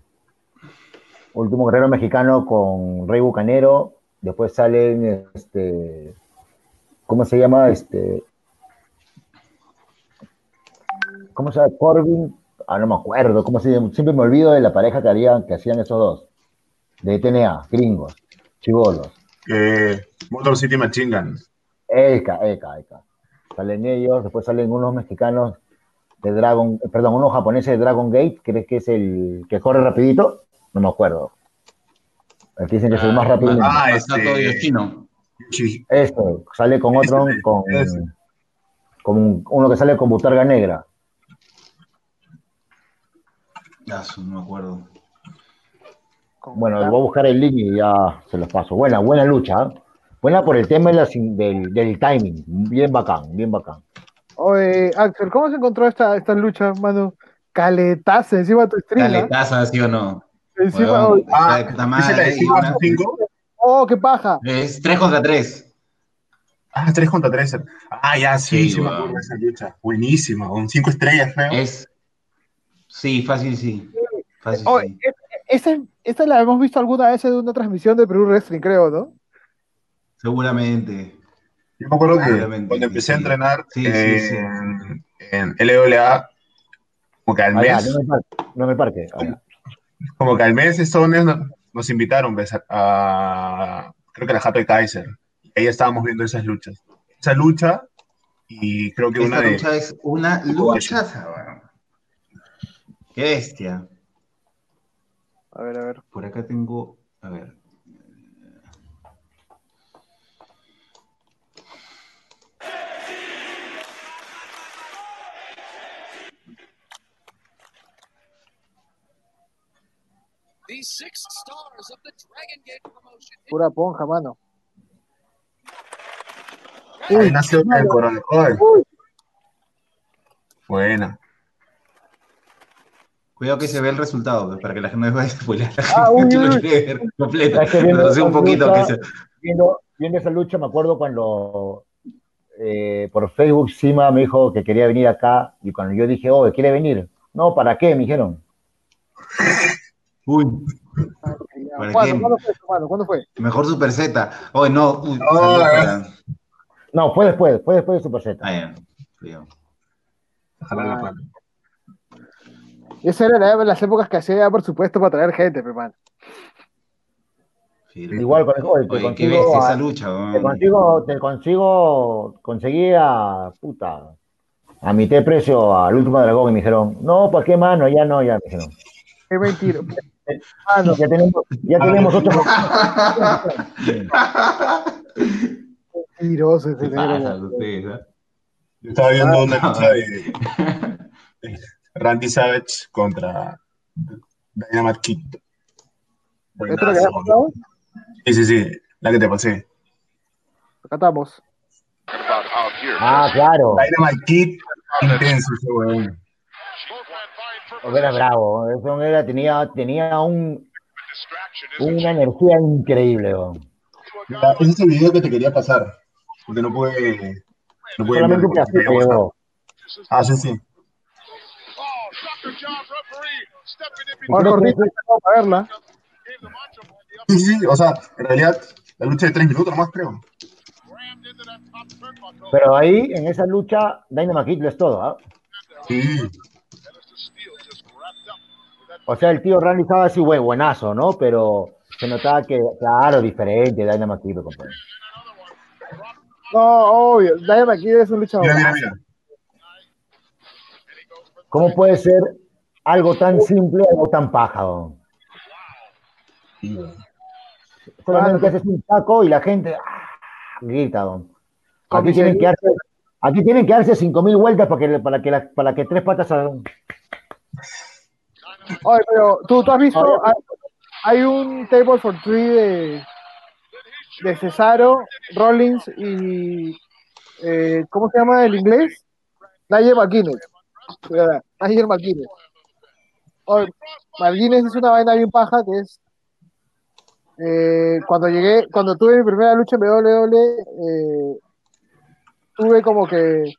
último guerrero mexicano con Rey Bucanero, después salen este ¿cómo se llama? este ¿cómo se llama? Corbin, ah no me acuerdo, ¿cómo se llama? Siempre me olvido de la pareja que harían, que hacían esos dos, de TNA, gringos, chivolos, Eh, Motor City Machine Gun. Eka, Eka, Eka. Salen ellos, después salen unos mexicanos de Dragon, perdón, unos japoneses de Dragon Gate, ¿crees que es el que corre rapidito? No me acuerdo. Que dicen que es el más rápido. Ah, Masato este- Yoshino. Chi- Eso, sale con otro, Ese, con, un- uno que sale con butarga negra. Ah, su, no me acuerdo. Bueno, voy a buscar el link y ya se los paso. Buena, buena lucha. ¿eh? Buena por el tema de la del, del timing. Bien bacán, bien bacán. Oye, Axel, ¿cómo se encontró esta, esta lucha, mano? Caletaza encima de tu stream. Caletaza, ¿sí o no? Encima, oye, Ah, puta ¿esa madre, la de y 5 una- 5? oh, qué paja. Es 3 contra 3. Ah, 3 contra 3. Ah, ya, sí, Sí, sí me acuerdo de esa lucha. Buenísima, con 5 estrellas, creo. Es. Sí, fácil, sí. Fácil, Oh, sí. es- esta, esta la hemos visto alguna vez en una transmisión de Perú Wrestling, creo, ¿no? Seguramente. Yo me acuerdo que Seguramente cuando empecé a entrenar Sí, sí, sí. en, en LWA, como que al Allá, mes, no el parque. No parque. como que al mes estos nos, nos invitaron a, a- creo que a la Jato de Kaiser. Y ahí estábamos viendo esas luchas. Esa lucha y creo que una Esta de... lucha es una lucha. Qué bestia. A ver, a ver. Por acá tengo. A ver. Pura ponja, mano. Ahí nació el coronel. Buena. Cuidado que se ve el resultado, pues, para que la gente no vaya a spoilear. Ah, uy, [laughs] uy. completo. Que Pero sí un esa poquito que lucha- se. Viendo, viendo esa lucha, me acuerdo cuando eh, por Facebook Sima me dijo que quería venir acá y cuando yo dije, oh, ¿quiere venir? No, ¿para qué? Me dijeron. [laughs] Uy, ¿Cuándo, ¿Para ¿Cuándo, quién? fue? ¿Cuándo fue? mejor Super Z. Oye, no. Uy, No, saludos eh. para- No, fue después, fue después de Super Z. Ah. Ojalá la esa era la- las épocas que hacía, por supuesto, para traer gente, pero, mano. Firme. Igual con el joven, te consigo, esa lucha, te consigo, te consigo, conseguí a puta, a mitad de precio al último dragón y me dijeron, no, ¿para qué mano? Ya no, ya me dijeron. [laughs] Qué mentira. Ah, no, ya tenemos, ya tenemos otro. [laughs] Mentiroso ese ¿Qué negro, ah? Yo estaba viendo una Ah. lucha de Randy Savage contra Dynamite Kid. ¿Esto es lo que pasado? Sí, sí, sí, la que te pasé. Acá estamos. Ah, claro. Dynamite Kid, intenso ese weón. Era bravo. Eso era, tenía, tenía un, una energía increíble. Ese es el video que te quería pasar, porque no puede... No puede Solamente un verlo, porque pedacito. Ah, sí, sí. Ahora cortito, vamos a verla. Sí, sí, o sea, en realidad, la lucha de tres minutos nomás, creo. Pero ahí, en esa lucha, Dynamite Kid lo es todo. ¿ah? Sí, O sea, el tío Randy estaba así, güey, buenazo, ¿no? Pero se notaba que, claro, diferente, Dynamite Kid, compadre. No, obvio. Dynamite Kid es un luchador. mira, mira, mira. ¿Cómo puede ser algo tan simple, algo tan paja? weón? Sí. Solamente haces un taco y la gente ¡ah! grita. Con Aquí tienen, que darse, aquí tienen que darse 5.000 vueltas para que, para, que la- para que tres patas salgan. Oye, pero tú, tú has visto, hay, hay un table for three de, de Cesaro, Rollins y eh, ¿cómo se llama el inglés? Nigel McGuinness. Nigel McGuinness. McGuinness es una vaina bien paja que es eh, cuando llegué, cuando tuve mi primera lucha en WWE, eh, tuve como que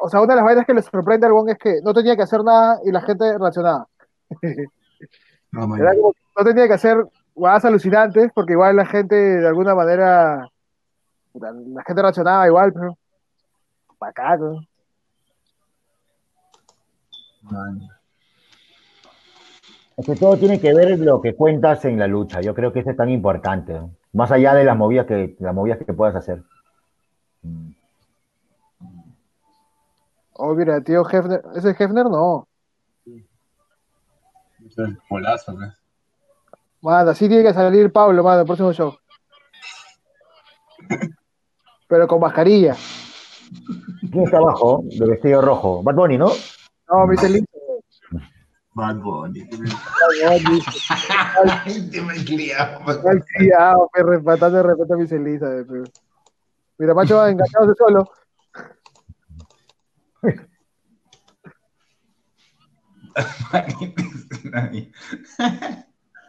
o sea, una de las vainas que les sorprende al Wong es que no tenía que hacer nada y la gente reaccionaba. No, man. Era como que no tenía que hacer guadas alucinantes porque igual la gente de alguna manera la gente reaccionaba igual, pero para acá, ¿no? Man. Es que todo tiene que ver lo que cuentas en la lucha. Yo creo que eso es tan importante. ¿no? Más allá de las movidas que, las movidas que puedas hacer. Oh, mira, tío Hefner, ¿ese es Hefner? No. Es Golazo, pues. Mano, así tiene que salir Pablo, mano, el próximo show. [laughs] Pero con mascarilla. ¿Quién está abajo? De vestido rojo. Bad Bunny, ¿no? No, dice listo. Bad Bunny. [laughs] Te me he criado. Mal criado, pe, respetando de respeto a mi celiza. de, pe. Mira, macho va engañado solo. [laughs] [laughs]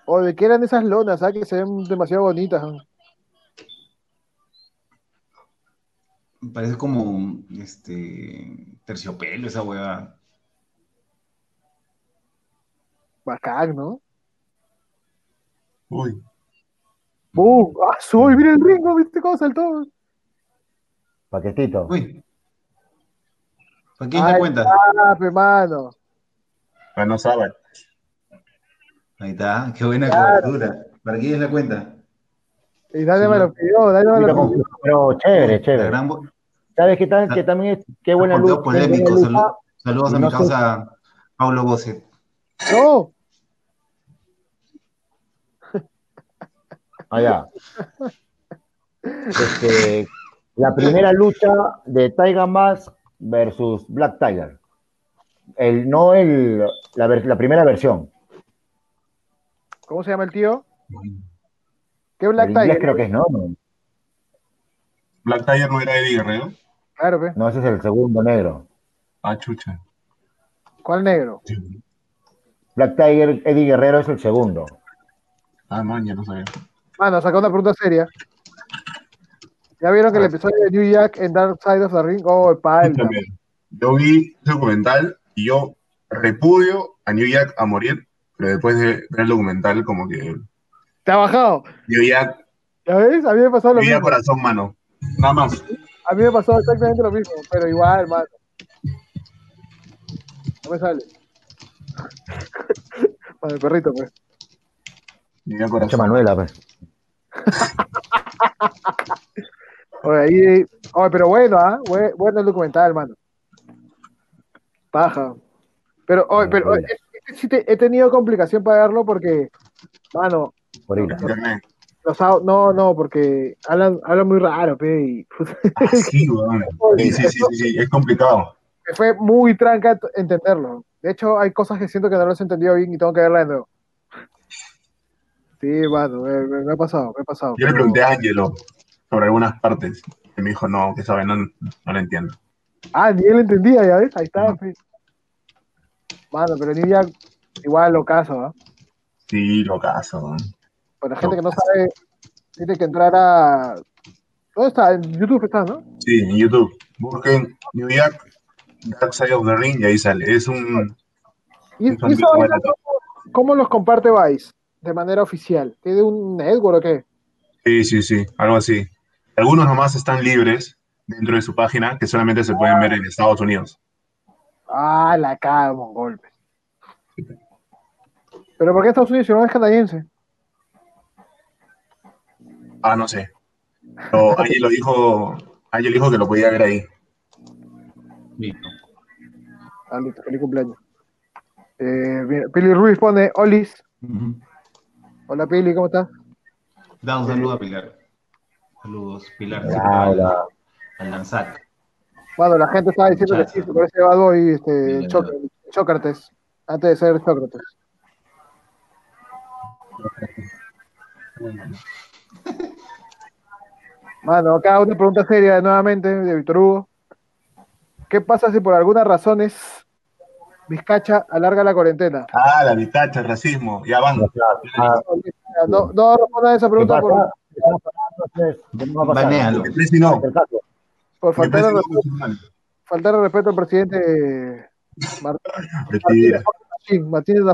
O de qué eran esas lonas, ¿sabes? Que se ven demasiado bonitas. ¿no? Parece como este terciopelo esa hueá. Bacán, ¿no? Uy, ¡Bum! ¡Ah, soy! ¡Mira el ringo! ¿Viste cómo saltó? Paquetito. Uy. ¿Para quién es la Ay, cuenta? Ah, pe, mano. Bueno, sabe. Ahí está, qué buena Claro. cobertura. ¿Para quién es la cuenta? Y nadie Sí, me lo pidió, nadie me lo pidió. Pero chévere, chévere. gran ¿Sabes qué tal? Que también es, qué buena luz. polémico. saludos a mi causa Pablo Bosset. No, Allá. Este, la primera lucha de Tiger Mask versus Black Tiger. El, no el, la, la primera versión. ¿cómo se llama el tío? ¿Qué Black el Tiger? creo que es, ¿no? Black Tiger no era Eddie Guerrero. Claro, pe. no, ese es el segundo negro. Ah, chucha. ¿Cuál negro? Black Tiger, Eddie Guerrero es el segundo. Ah, man, ya no sabía. Mano, sacó una pregunta seria. ¿Ya vieron que el episodio de New Jack en Dark Side of the Ring? Oh, palma. también. Yo vi ese documental y yo repudio a New Jack a morir, pero después de ver el documental, como que ¿Te ha bajado? New Jack, ¿Ya ves? A mí me pasó lo New Jack mismo. corazón mano. Nada más. A mí me pasó exactamente lo mismo, pero igual, mano. No me sale. [laughs] Con el perrito, pues. New Jack corazón. Manuela, pues. [laughs] Oye, ahí. Oye, pero bueno, ¿ah? Bue- Bueno el documental, mano. Paja. Pero, oye, pero oye, este he tenido complicación para verlo porque, mano, Por ir. Internet. los no, no, porque hablan, hablan muy raro, pe, y Ah, [laughs] sí. Sí, sí, sí, es complicado. me fue muy tranca entenderlo. De hecho, hay cosas que siento que no los he entendido bien y tengo que verla de nuevo. Sí, mano, me, ha pasado, me ha pasado. Yo le pero- pregunté a Angelo sobre algunas partes y me dijo, no, que sabe, no, no lo entiendo. Ah, ni él entendía, ya ves, ahí está. pe. Mano, pero ni ya igual lo caso, ¿ah? Sí, lo caso. Para la gente que no sabe, tiene que entrar a. ¿Dónde está? En YouTube está, ¿no? Sí, en YouTube. Busquen New Jack, Dark Side of the Ring y ahí sale. Es un... ¿Y, un y cómo, cómo los comparte Vice de manera oficial? ¿Tiene un network o qué? Sí, sí, sí, algo así. Algunos nomás están libres dentro de su página que solamente se pueden ver en Estados Unidos. Ah, la cago, golpe. ¿Pero por qué Estados Unidos si no es canadiense? Ah, no sé. Pero alguien lo dijo, alguien dijo que lo podía ver ahí. Listo. Ah, listo, feliz cumpleaños. Eh, mira, Pili Ruiz pone, Olis. Hola Pili, ¿cómo estás? Da un saludo a Pilar. Saludos, Pilar. Hola, hola. Al Lanzac. Bueno, la gente estaba diciendo que sí, se parece a Bad Boy, este, Sócrates, antes de ser Sócrates. [laughs] Mano, acá una pregunta seria nuevamente de Víctor Hugo. ¿Qué pasa si por algunas razones Vizcacha alarga la cuarentena? Ah, la vitacha, el racismo. Ya van. Ah, No, no responda a esa ¿Qué pregunta por, Presi no. Por faltar, no respeto, faltar respeto al presidente [laughs] Martín Mentira. Machín, Martínez de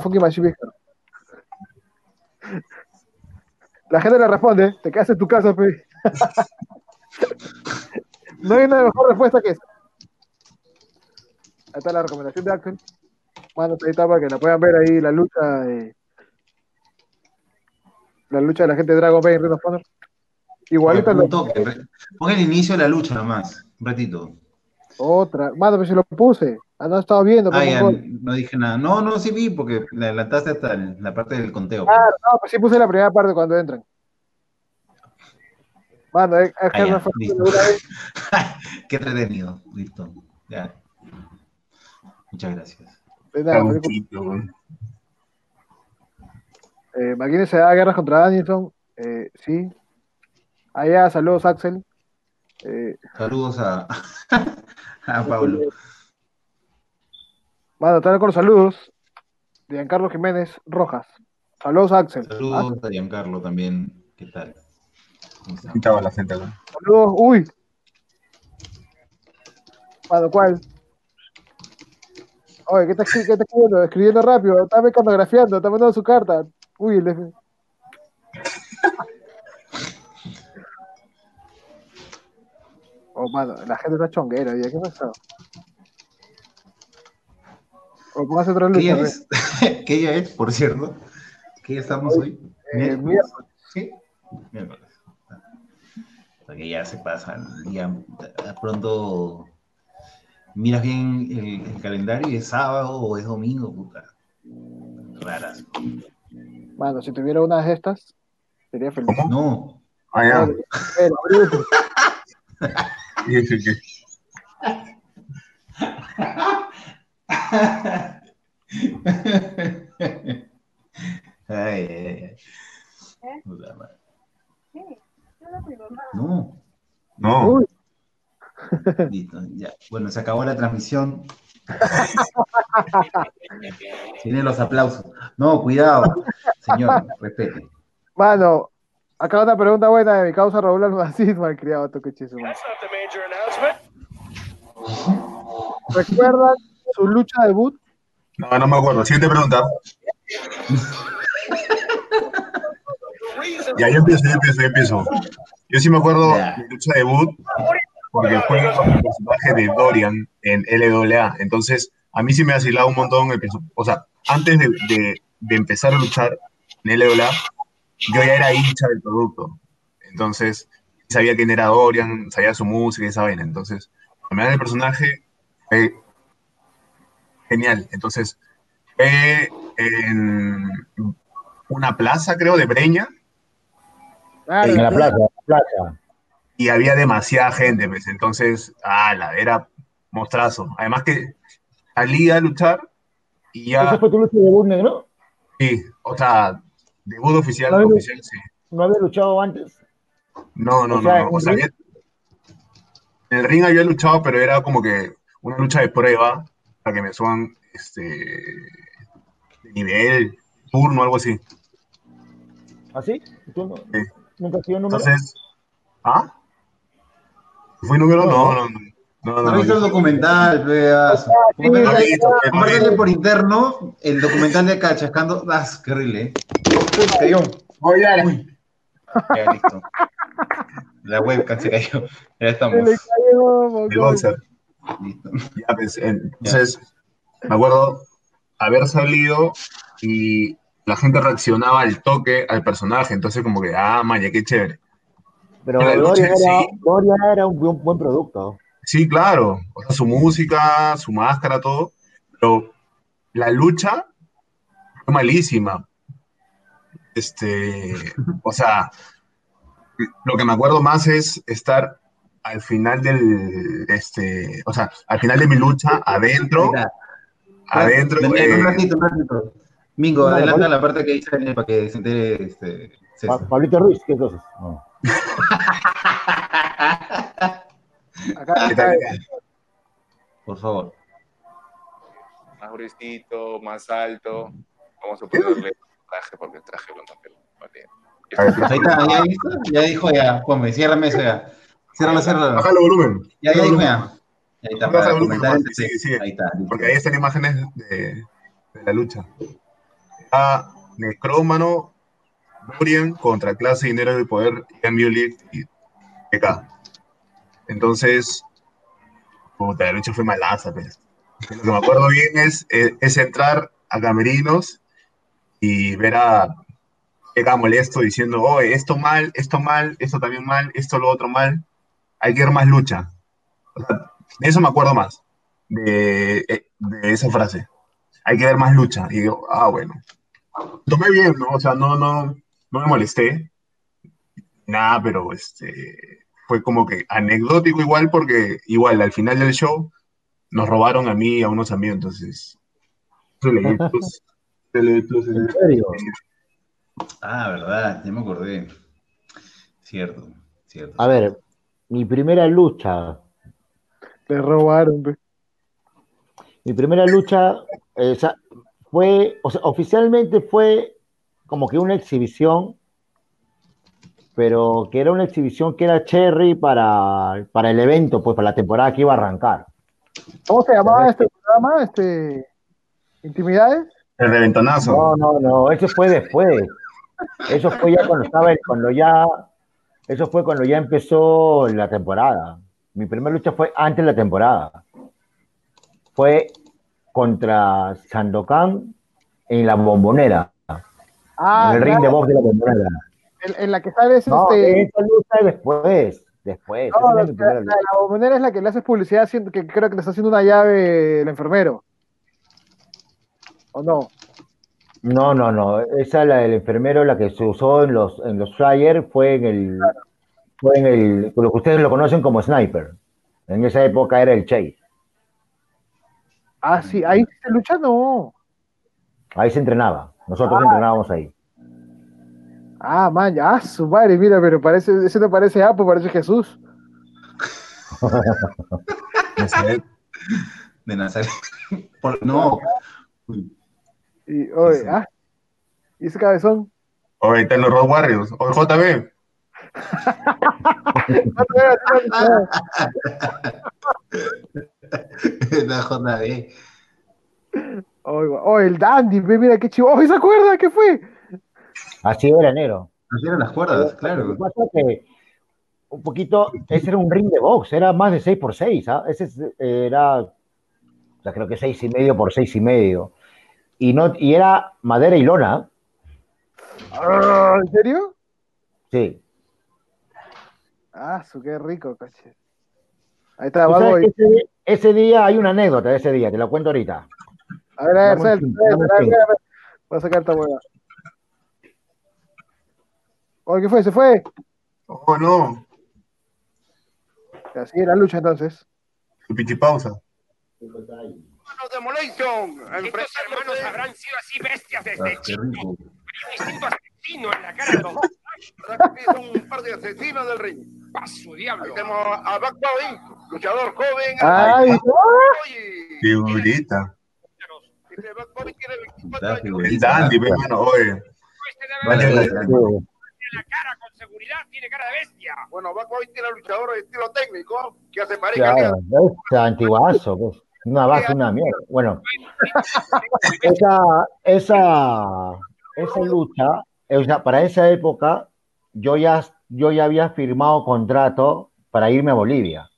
la gente le responde, te quedas en tu casa, pe. [laughs] no hay una mejor respuesta que esa. Ahí está la recomendación de Axel. Mano, ahí para que la puedan ver ahí, la lucha de la lucha de la gente de Dragon Ball y Ring. Igualita la Pon el inicio de la lucha nomás. Un ratito. otra. Mano, pero si lo puse. Ah, no he estado viendo. Ah, ya, no dije nada. No, no, sí vi porque la adelantaste hasta el- la parte del conteo. Claro, no, pues sí puse la primera parte cuando entran. Mano, es, es que Ah, ya, me fue vez. [laughs] Qué entretenido. Listo. Ya. Muchas gracias. De nada. Eh, McKinney se da guerras contra Danielson. Eh, sí. Allá, saludos, Axel. Eh, Saludos a, [laughs] a Pablo. mano, también con los saludos. de Giancarlo Jiménez Rojas. Saludos, Axel. Saludos a Giancarlo también. ¿Qué tal? ¿Cómo la gente acá. saludos. Uy, Mano, ¿cuál? Oye, ¿qué está, escri- qué está escribiendo? Escribiendo rápido, está mecanografeando, está mandando su carta. Uy, le... Oh, mano, la gente está chonguera, ¿ya? ¿qué pasó? O póngase otra ¿Qué día ve. es? ¿Qué día es, por cierto? ¿Qué día estamos hoy? Eh, ¿Miércoles? ¿Sí? Miércoles. Porque ya se pasa el día. Pronto miras bien el, el calendario y es sábado o es domingo, puta. Raras. Mano, si tuviera una de estas, sería feliz. ¿Cómo? No. Ah, Ay, ay, ay. Madre. No. No. Uy, Listo, ya. Bueno, se acabó la transmisión. [laughs] Tiene los aplausos. No, cuidado, señor, respete. mano, acá una pregunta buena de mi causa Raúl Almacid, [laughs] malcriado, toque chiso. mano. That's not the major announcement. ¿Recuerdan su lucha debut? No, no me acuerdo. Siguiente pregunta. Ya, yo empiezo, yo empiezo, yo empiezo. Yo sí me acuerdo de mi lucha debut porque fue con el personaje de Dorian en LWA. Entonces, a mí sí me ha vacilado un montón el O sea, antes de, de- de empezar a luchar en LWA, yo ya era hincha del producto. Entonces, sabía quién era Dorian, sabía su música y esa vaina. Entonces, cuando me dan el personaje, fue genial. Entonces, fue en una plaza, creo, de Breña, Ah, En la plaza, en la plaza. y había demasiada gente, pues. Entonces, ala, era mostrazo. Además que salí a luchar y ¿Esa ya, fue tu lucha de debut negro? sí, o sea, debut oficial, No, oficial, sí. ¿No había luchado antes? No, no, O sea, no, no. O en sea, en el ring había luchado, pero era como que una lucha de prueba para que me suban este de nivel, turno, algo así. ¿Así? ¿Tú no- Sí. nunca has sido número? Entonces, ¿ah? ¿Fui número? No, no, no. No, no, ¿No no, el documental, veas? Compártele visto. por interno el documental de acá, chascando. ¡Ah, qué horrible! Oye, dale. Uy. Ya, listo. La webcam se cayó. Ya Se estamos. le cayó, El mongol. boxer. Listo. Ya, pues, entonces, me acuerdo haber salido y la gente reaccionaba al toque al personaje, entonces como que, ah, maña, qué chévere. Pero en era, sí. Era un buen, buen producto. Sí, claro, o sea, su música, su máscara, todo, pero la lucha fue malísima. Este, o sea, lo que me acuerdo más es estar al final del, este, o sea, al final de mi lucha, adentro, adentro, eh, un ratito, un ratito. Mingo, Dale, adelanta la parte que dice para que se entere este, César. Pablito Ruiz, ¿qué cosas? No. Acá [laughs] ¿qué está, tal? Por favor. más gruesito, más alto. Vamos a ponerle traje porque el traje lo cambió. Vale. Ahí está, ya [laughs] dijo, ya dijo, ya, ponme, ciérrame eso ya. Ciérralo, ciérralo. Baja el volumen. Ya, ya dijo, ya. Ahí está, para volumen. Ahí está. Porque ahí están imágenes de, de la lucha. Está Necrómano, Dorian contra Clase, Dinero y Poder, Ian y PK. Entonces, puta, la lucha fue malaza, pues. Lo que me acuerdo bien es, es, es entrar a camerinos y ver a PK molesto diciendo, oye, esto mal, esto mal, esto también mal, esto lo otro mal. Hay que ver más lucha. O sea, de eso me acuerdo más de, eh, de esa frase. Hay que ver más lucha. Y yo, ah, bueno. Tomé bien, ¿no? O sea, no, no, no me molesté. Nada, pero este fue como que anecdótico igual, porque igual al final del show nos robaron a mí y a unos amigos, entonces. Eso [laughs] Ah, verdad, ya me acordé. Cierto, cierto. A ver, mi primera lucha, le robaron, pe. mi primera lucha eh, o sea, fue, o sea, oficialmente fue como que una exhibición, pero que era una exhibición que era cherry para, para el evento, pues para la temporada que iba a arrancar. ¿Cómo se llamaba este programa? Este, ¿Intimidades? El reventonazo. No, no, no, eso fue después. Eso fue ya cuando estaba, cuando ya, eso fue cuando ya empezó la temporada. Mi primera lucha fue antes de la temporada. Fue contra Sandokan en la bombonera, Ah, en el ring de box de la bombonera. en, en la que sale ese, No, este, esa lucha es después, después. no, la, bombonera es la que le haces publicidad haciendo, que creo que le está haciendo una llave el enfermero. ¿O no? No, no, no. Esa la del enfermero, la que se usó en los en los flyers, fue en el fue en el lo que ustedes lo conocen como sniper. En esa época era el Chase. Ah, sí, ahí se lucha, no. Ahí se entrenaba. Nosotros Ah. entrenábamos ahí. Ah, man, ya, ah, su madre, mira, pero parece, ese no parece Apo, parece Jesús. [laughs] De Nazaret. Por- no. Y, oye, ah, y ese cabezón. Ahí están los Road Warriors. O el JB. La [laughs] JB. Oye, el Dandy, ve, mira qué chivo. ¡Oh, se acuerda! ¿Qué fue? Así era negro. Así eran las cuerdas, Lo que claro. pasa es que un poquito, ese era un ring de box, era más de 6 por 6 ¿ah? Ese es- era, o sea, creo que seis y medio por seis y no, y era madera y lona, Ah, ¿En serio? sí. Ah, su qué rico, coche. Ahí está, vamos. ese, ese día hay una anécdota de ese día, te la cuento ahorita. A ver, a ver, Vamos sal. Voy a sacar esta hueá. Oye, ¿qué fue? ¿Se fue? Oh, no. Así era la lucha entonces. Su pichipausa. Demolition. Estos hermanos habrán sido así bestias desde Ah, chico. rico. Un instinto asesino en la cara de los dos. Son un par de asesinos del ring. ¡A su diablo! Ahí tenemos a Back luchador joven. ¡Ay! Figurita. este Back Bobby tiene 24 Da años. El figurita. Dandy, ve, mano. Oye. Este Vale, la cara con seguridad, tiene cara de bestia. Bueno, Back Bobby tiene luchador de estilo técnico que hace pareja. Claro, es antiguazo, pues. Una base, una mierda. Bueno, [laughs] esa, esa, esa lucha, o sea, para esa época, yo ya, yo ya había firmado contrato para irme a Bolivia.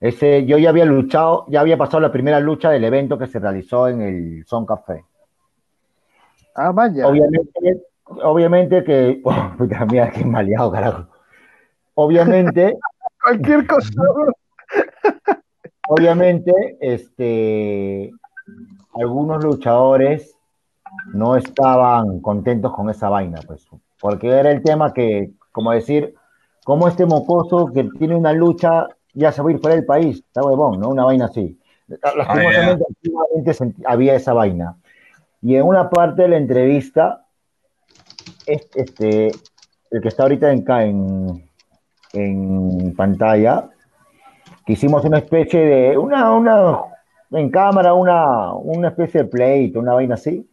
Ese, yo ya había luchado, ya había pasado la primera lucha del evento que se realizó en el Son Café. Ah, man, ya. Obviamente, obviamente que, oh, [laughs] puta, mira, qué maleado, carajo. Obviamente, [laughs] Cualquier cosa. Obviamente, este, algunos luchadores no estaban contentos con esa vaina, pues, porque era el tema que, como decir, como este mocoso que tiene una lucha ya se va a ir fuera del país, está huevón, ¿no? Una vaina así. Lastimosamente, antiguamente sent- había esa vaina. Y en una parte de la entrevista, es- este, el que está ahorita en, en, en pantalla, que hicimos una especie de, una, una, en cámara, una, una especie de pleito, una vaina así,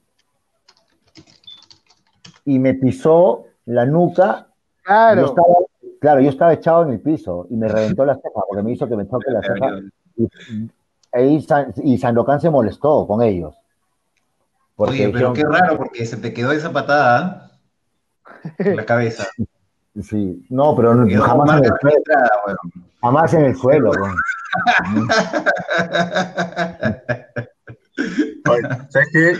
y me pisó la nuca, yo Claro. estaba, claro, yo estaba echado en el piso y me reventó la ceja, porque me hizo que me toque la ceja, y, ahí San- y Sandokan se molestó con ellos. Porque Oye, pero dijeron qué raro, porque se te quedó esa patada en la cabeza. [laughs] sí, no, pero jamás marca el jamás en el suelo. [laughs] Oye, ¿Sabes qué?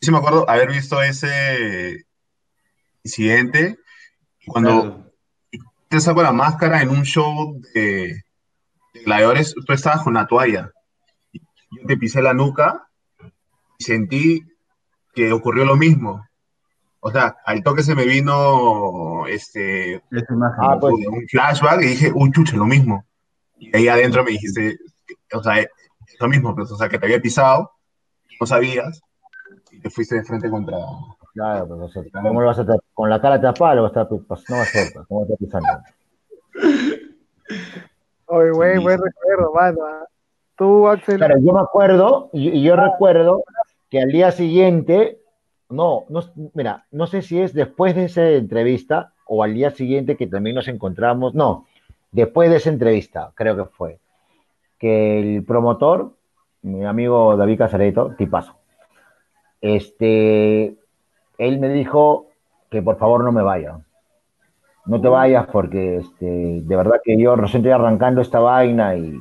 Sí me acuerdo haber visto ese incidente cuando Claro. te saco la máscara en un show de, de gladiadores, tú estabas con la toalla. Yo te pisé la nuca y sentí que ocurrió lo mismo. O sea, al toque se me vino este. Ah, pues. un flashback y dije, uy, chucha, lo mismo. Y ahí adentro me dijiste, o sea, es lo mismo, pues, o sea, que te había pisado, no sabías, y te fuiste de frente contra... Claro, pues, o sea, ¿cómo lo vas a? Con la cara tapada lo vas a pues, no va a ser, pues, ¿cómo estás pisando? [laughs] Oye, güey, buen recuerdo, mano. ah. Tú, Axel. Claro, yo me acuerdo, y y yo recuerdo que al día siguiente, no, no, mira, no sé si es después de esa entrevista o al día siguiente que también nos encontramos, no, después de esa entrevista, creo que fue, que el promotor, mi amigo David Casareto, tipazo, este, él me dijo que por favor no me vaya. No te vayas porque este, de verdad que yo recién estoy arrancando esta vaina y,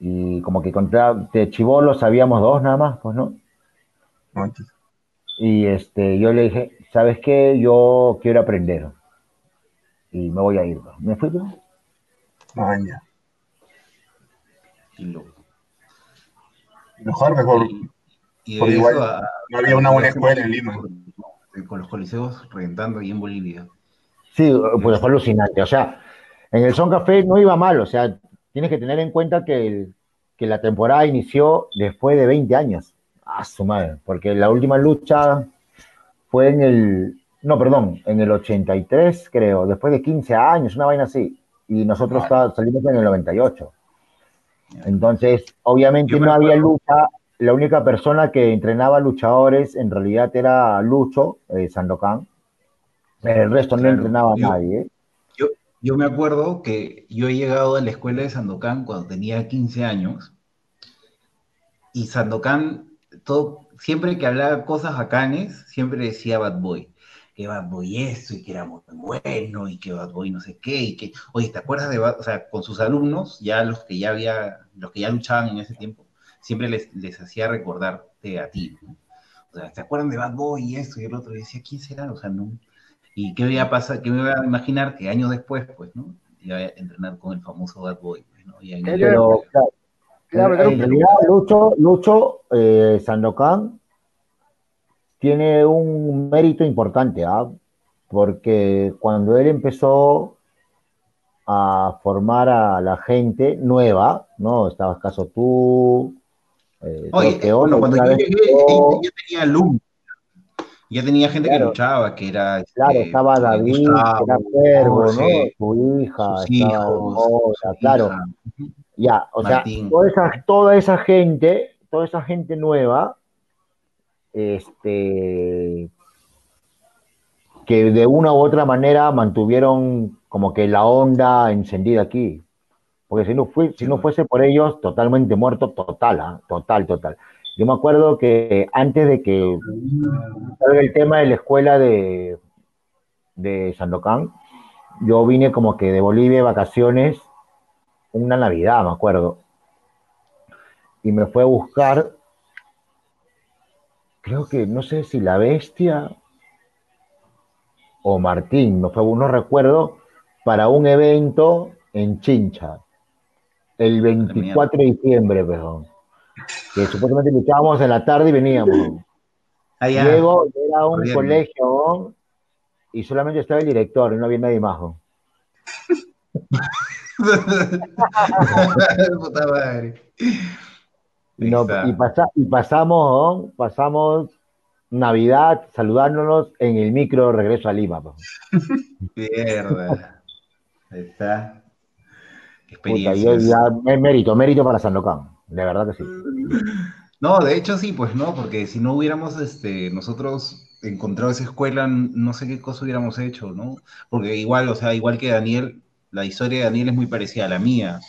y como que contra, de chivolo sabíamos dos nada más, pues no. Y este, yo le dije, ¿sabes qué? Yo quiero aprender. Y me voy a ir. Me fui, pues. Ah, ya. Y lo- Mejor, mejor. y eso igual a- no había una buena escuela en Lima. Con los coliseos reventando ahí en Bolivia. Sí, pues fue alucinante. O sea, en el Son Café no iba mal. O sea, tienes que tener en cuenta que, el- que la temporada inició después de 20 años. A su madre. Porque la última lucha fue en el. No, perdón, en el 83, creo. Después de 15 años, una vaina así. Y nosotros salimos en el 98. Entonces, obviamente no había lucha. La única persona que entrenaba luchadores en realidad era Lucho eh, Sandokan. El resto no entrenaba a nadie. ¿eh? Yo, yo me acuerdo que yo he llegado a la escuela de Sandokan cuando tenía 15 años y Sandokan, todo, siempre que hablaba cosas bacanes, siempre decía Bad Boy. Que Bad Boy esto y que era muy bueno y que Bad Boy no sé qué y que, oye, ¿te acuerdas de Bad O sea, con sus alumnos, ya los que ya había, los que ya luchaban en ese tiempo, siempre les, les hacía recordarte a ti. ¿no? O sea, ¿te acuerdan de Bad Boy y esto y el otro? Y decía, ¿quién será? O sea, no, ¿Y qué iba a pasar? ¿Qué me iba a imaginar? Que años después, pues, ¿no? Iba a entrenar con el famoso Bad Boy, pues, ¿no? Y Pero, claro, En realidad, Lucho, Lucho eh, Sandokan tiene un mérito importante, ¿ah? Porque cuando él empezó a formar a la gente nueva, ¿no? Estabas caso tú, eh, Oye, que bueno, cuando yo llegué, yo, ya tenía alumnos. Ya tenía gente que luchaba, que era. este, Claro, estaba David, que Gustavo, era Cuervo, ¿no? Su hija, sus estaba hijos, su claro. hija. Ya, o Martín. sea, toda esa, toda esa gente, toda esa gente nueva, este, que de una u otra manera mantuvieron como que la onda encendida aquí. Porque si no, fue, si no fuese por ellos, totalmente muerto, total, ¿ah? total, total. Yo me acuerdo que antes de que salga el tema de la escuela de, de Sandokan, yo vine como que de Bolivia de vacaciones una Navidad, me acuerdo. Y me fue a buscar, creo que, no sé si la bestia o Martín, me fue, no recuerdo, para un evento en Chincha, el 24 de diciembre, perdón. Que supuestamente luchábamos en la tarde y veníamos. Ah, ya. Luego era un Bien. colegio y solamente estaba el director y no había nadie más. [laughs] ¿no? [laughs] Puta madre. Y, no- Está. y pasa- y pasamos, ¿no? pasamos Navidad saludándonos en el micro regreso a Lima. pues. Mierda. Ahí está. Es mérito, mérito para Sandokan, de verdad que sí. No, de hecho sí, pues no, porque si no hubiéramos este, nosotros encontrado esa escuela, no sé qué cosa hubiéramos hecho, ¿no? Porque igual, o sea, igual que Daniel, la historia de Daniel es muy parecida a la mía,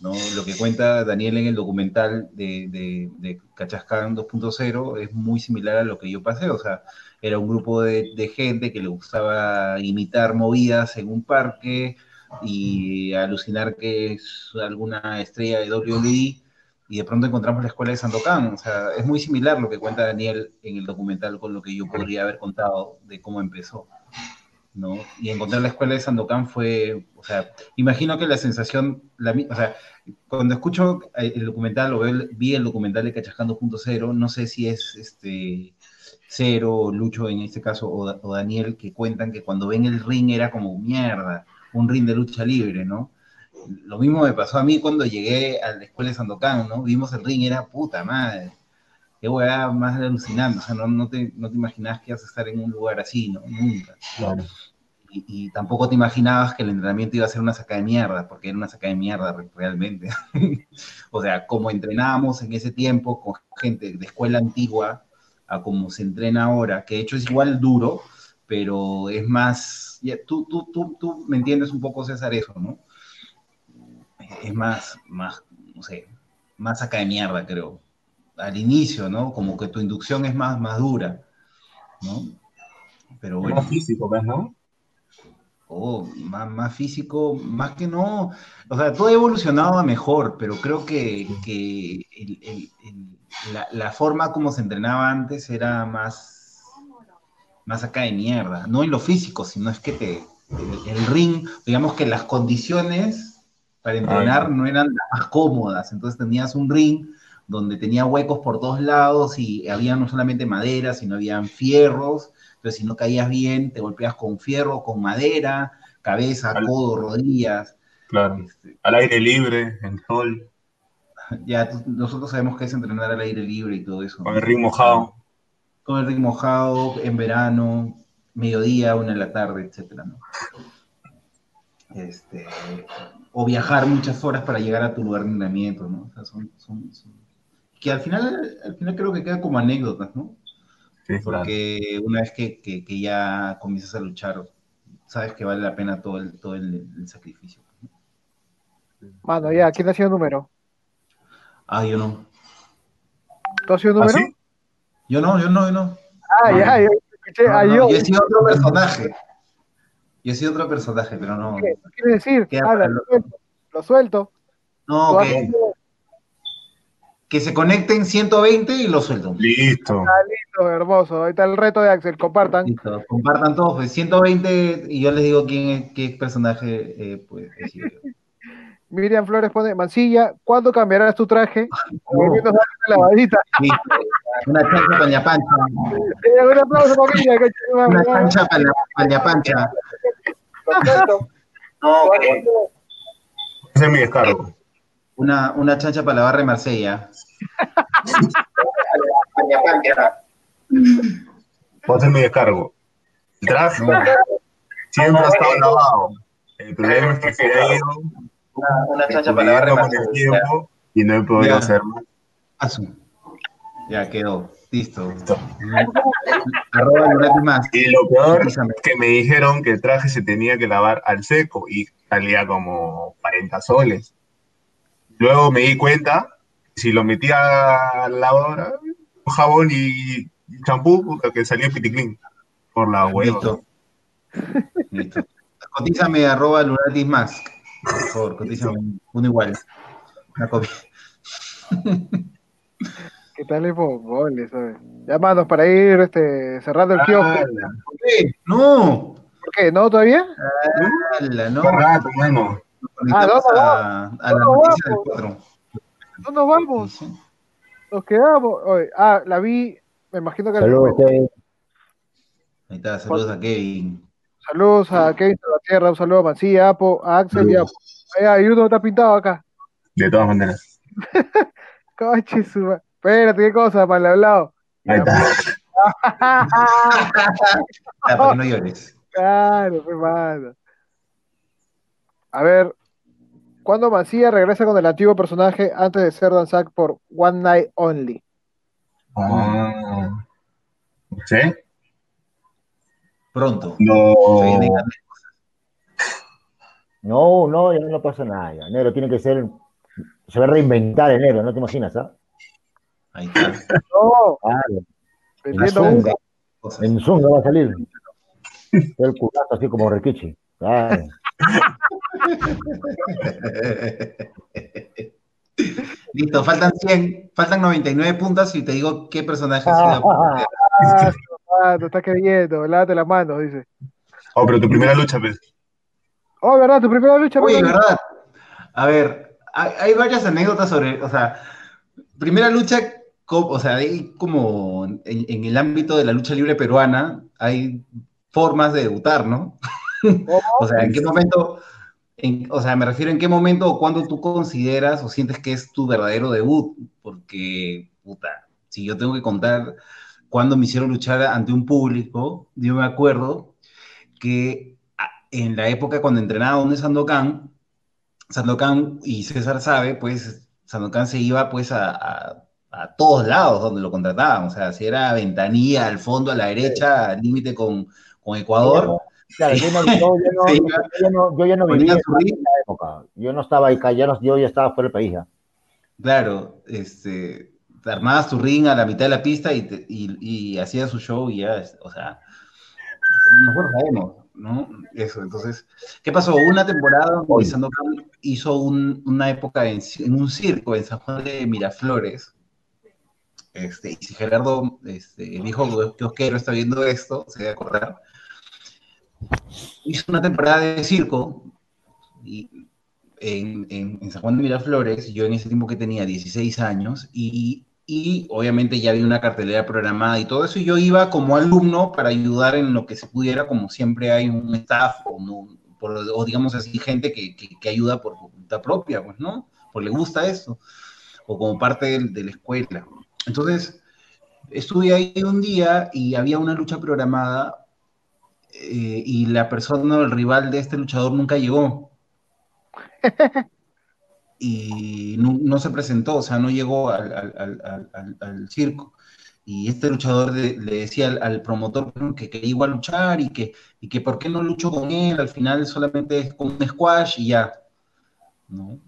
¿no? Lo que cuenta Daniel en el documental de, de, Cachascán 2.0 es muy similar a lo que yo pasé, o sea, era un grupo de, de gente que le gustaba imitar movidas en un parque y alucinar que es alguna estrella de WWE y de pronto encontramos la escuela de Sandokan. O sea, es muy similar lo que cuenta Daniel en el documental con lo que yo podría haber contado de cómo empezó. ¿No? Y encontrar la escuela de Sandokan fue, o sea, imagino que la sensación, la, o sea, cuando escucho eh, el documental o vi el documental de Cachaján 2.0, no sé si es este Cero, Lucho en este caso, o, Da- o Daniel, que cuentan que cuando ven el ring era como mierda, un ring de lucha libre, ¿no? Lo mismo me pasó a mí cuando llegué a la escuela de Sandokan, ¿no? Vimos el ring, era puta madre. Qué hueá más alucinante. O sea, no, no, te, no te imaginabas que ibas a estar en un lugar así, ¿no? Nunca. Y, y tampoco te imaginabas que el entrenamiento iba a ser una saca de mierda, porque era una saca de mierda re- realmente. [laughs] o sea, como entrenábamos en ese tiempo con gente de escuela antigua a como se entrena ahora, que de hecho es igual duro, pero es más. ya, tú, tú, tú, tú me entiendes un poco, César, eso, ¿no? es más, más, no sé, más saca de mierda, creo. Al inicio, ¿no? Como que tu inducción es más, más dura, ¿no? Pero bueno. Más físico, ¿ves, no? Oh, más, más físico, más que no. O sea, todo ha evolucionado a mejor, pero creo que, que el- el- el- la, la forma como se entrenaba antes era más, más acá de mierda. No en lo físico, sino es que te, el, ring, digamos que las condiciones para entrenar no eran las más cómodas. Entonces tenías un ring donde tenía huecos por todos lados y había no solamente madera, sino habían fierros. Entonces, si no caías bien, te golpeas con fierro, con madera, cabeza, Al- codo, rodillas. Claro. Este, Al aire libre, en sol, [laughs] ya nosotros sabemos que es entrenar al aire libre y todo eso. con el ring mojado. Con el ring mojado, en verano, mediodía, una en la tarde, etcétera, ¿no? Este, o viajar muchas horas para llegar a tu lugar de entrenamiento, ¿no? O sea, son, son- son- que al final, al final creo que queda como anécdotas, ¿no? Sí, claro. Porque una vez que, que- que ya comienzas a luchar, sabes que vale la pena todo el, todo el, el sacrificio. Mano, ya, ¿quién ha sido número? Ah, yo no. ¿Tú has sido ¿Ah, número? sí? Yo no, yo no, yo no. Ah, No, ya, no. yo escuché, No, ah, no, yo. yo he sido otro personaje. Yo he sido otro personaje, pero no. ¿Qué ¿Qué quiere decir? Ah, lo lo- suelto. Lo suelto. No, que, que se conecten 120 y lo suelto. Listo. Ah, listo, hermoso. Ahí está el reto de Axel, compartan. Listo, compartan todos, pues 120 y yo les digo quién es, qué personaje eh, pues. [laughs] Miriam Flores pone, Mancilla, ¿cuándo cambiarás tu traje? [laughs] La lavadita. [laughs] listo. Una chancha paña pancha. Eh, Un aplauso para Miriam, Una chancha paña, paña pancha. No, Ese es mi descargo. Una, una chancha para la barra de Marsella. Es mi descargo. El traje No, siempre ha estado lavado. El problema es que se ha ido una, una chancha para la barra de el Marsella. tiempo y no he podido hacerlo. Ya quedó. Listo. Listo. Arroba más. Y lo peor es que me dijeron que el traje se tenía que lavar al seco y salía como 40 soles. Luego me di cuenta, si lo metía a la lavadora, con jabón y champú, que salía piticlín por la hueva. Listo. [laughs] Listo. Cotízame arroba Lunatis Max. Por favor, cotízame uno igual. Una copia. ¿Qué tal el fútbol? ¿sabes? Ya, manos, para ir este, cerrando el kiosco. Ala, ¿Por qué? No. ¿Por qué? ¿No todavía? Ala, no. rato, mano. Conectamos ¿dónde a, a la ¿Dónde noticia del vamos? 4. No nos vamos, nos quedamos. Oye, ah, la vi, me imagino que... Saludos, Kevin. Ahí está, saludos a Kevin. Saludos a Kevin Tierra, un saludo a Mancilla, Apo, a Axel y a... Ahí hay uno que está pintado acá. De todas maneras. [laughs] Coche su... ma- Espérate, qué cosa, mal hablado. Ahí está. [laughs] Que no llores. Claro, pues, mano. A ver, ¿cuándo Mancilla regresa con el antiguo personaje antes de ser Danzac por One Night Only? Ah. ¿Sí? Pronto. No. No, no, ya no pasa nada. Ya. Enero tiene que ser. Se va a reinventar enero, ¿no te imaginas? ¿ah? Ahí está. No, Claro, vendiendo Zunga. en Zunga va a salir. El culazo así como Rikichi. [laughs] Listo, faltan 100, faltan 99 puntos y te digo qué personaje ha sido. Ah, su mano, está queriendo, lávate las manos, dice. Oh, pero tu primera lucha, pues. Oh, ¿verdad? Tu primera lucha. Oye, mano? ¿verdad? A ver, hay, hay varias anécdotas sobre, o sea, primera lucha, o sea, hay como en, en el ámbito de la lucha libre peruana, hay formas de debutar, ¿no? [laughs] O sea, ¿en qué momento, en- o sea, me refiero en qué momento o cuándo tú consideras o sientes que es tu verdadero debut? Porque, puta, si yo tengo que contar cuándo me hicieron luchar ante un público, yo me acuerdo que a- en la época cuando entrenaba donde Sandokan, Sandokan y César sabe, pues Sandokan se iba pues a, a- a todos lados donde lo contrataban, o sea, si era ventanilla, al fondo, a la derecha, al límite con, con Ecuador, Claro, yo, no, yo, no, [laughs] Sí. yo ya no, yo ya no Ponía vivía en esa época. Yo no estaba ahí, ya no- yo ya estaba fuera del país ya. Claro, este, te armabas tu ring a la mitad de la pista y, te- y, y hacías su show y ya, o sea, nosotros sabemos, ¿no? Eso, entonces, ¿qué pasó? Una temporada Sandokan hizo un- una época en, en un circo en San Juan de Miraflores. Este, y si Gerardo, este, dijo que Osquero está viendo esto, se debe acordar. Hizo una temporada de circo y en, en- San Juan de Miraflores, yo en ese tiempo que tenía 16 años, y, y obviamente ya había una cartelera programada y todo eso, y yo iba como alumno para ayudar en lo que se pudiera, como siempre hay un staff o, no- por- o digamos así, gente que, que- ayuda por voluntad propia, pues, ¿no? Por le gusta eso, o como parte del- de, la escuela. Entonces, estuve ahí un día y había una lucha programada eh, y la persona o el rival de este luchador nunca llegó [laughs] y no, no se presentó, o sea, no llegó al, al- al- al- circo. Y este luchador le, le decía al, promotor que quería igual luchar y que, y que por qué no lucho con él, al final solamente es con un squash y ya. ¿no?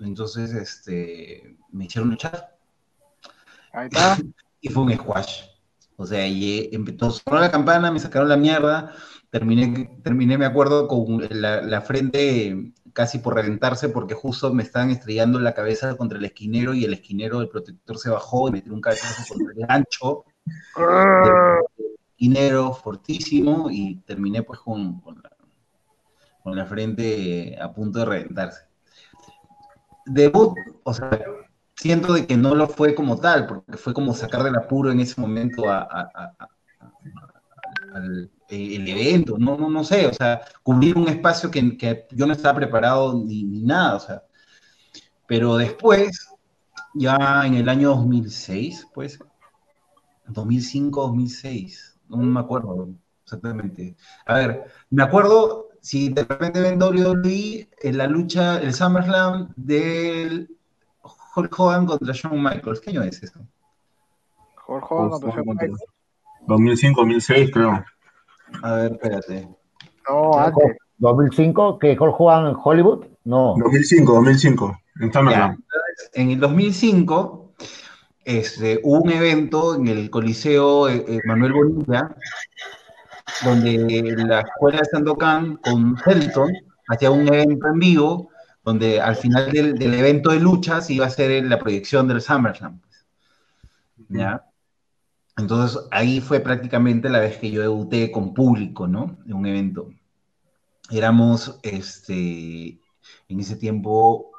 Entonces, este, me hicieron luchar Ahí está. [laughs] y fue un squash. O sea, y empezó, sonó la campana, me sacaron la mierda, terminé, terminé me acuerdo, con la, frente casi por reventarse porque justo me estaban estrellando la cabeza contra el esquinero y el esquinero, el protector se bajó y me tiró un cabezazo contra el gancho esquinero fortísimo y terminé pues con, con la frente a punto de reventarse. Debut, o sea, siento de que no lo fue como tal, porque fue como sacar del apuro en ese momento al eh, el evento, no, no, no sé, o sea, cubrir un espacio que, que yo no estaba preparado ni, nada, o sea. Pero después, ya en el año 2006, pues, 2005, 2006, no me acuerdo exactamente. A ver, me acuerdo, si de repente ven WWE, en la lucha, el SummerSlam del Hulk Hogan contra Shawn Michaels. ¿Qué año es eso? Jorge Hogan contra Shawn Michaels. 2005, 2006, creo. A ver, espérate. No, antes. 2005, que Hulk Hogan en Hollywood, no. 2005, 2005. En en el 2005 este, hubo un evento en el Coliseo eh, eh, Manuel Bonilla, donde la escuela de Sandokan con Helton hacía un evento en vivo, donde al final del, del evento de luchas iba a ser la proyección del SummerSlam. pues. ¿Ya? Entonces ahí fue prácticamente la vez que yo debuté con público, ¿no? En un evento. Éramos, este, en ese tiempo,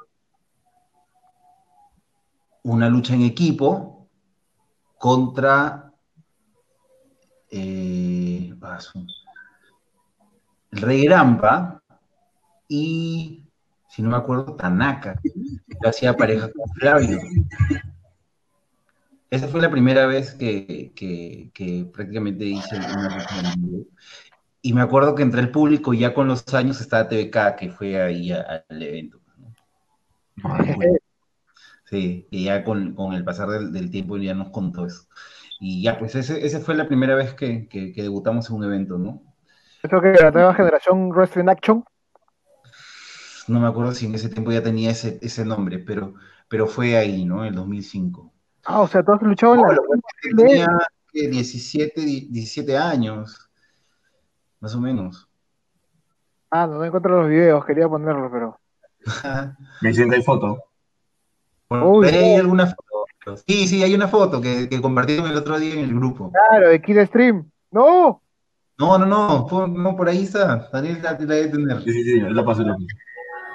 una lucha en equipo contra eh, el Rey Grampa y, si no me acuerdo, Tanaka. Yo hacía pareja con Flavio. Esa fue la primera vez que, que- que prácticamente hice una vivo. Y me acuerdo que entre el público, ya con los años, estaba TVK, que fue ahí a- al evento. ¿no? Sí, y ya con, con el pasar del, del tiempo ya nos contó eso. Y ya, pues ese, esa fue la primera vez que, que- que debutamos en un evento, ¿no? Esto que la nueva generación Wrestling Action. No me acuerdo si en ese tiempo ya tenía ese, ese nombre, pero, pero fue ahí, ¿no? En el 2005. Ah, o sea, tú has luchado en la. Tenía ¿qué? 17, 17 años, más o menos. Ah, no, no encuentro los videos, quería ponerlos, pero. [laughs] Que hay foto. Uy, hay no. alguna foto. Sí, sí, hay una foto que, que compartieron el otro día en el grupo. Claro, de Kid Stream. ¡No! No, no, no, por, no, por ahí está. Daniel la, la debe tener. Sí, sí, sí, la paso, la paso.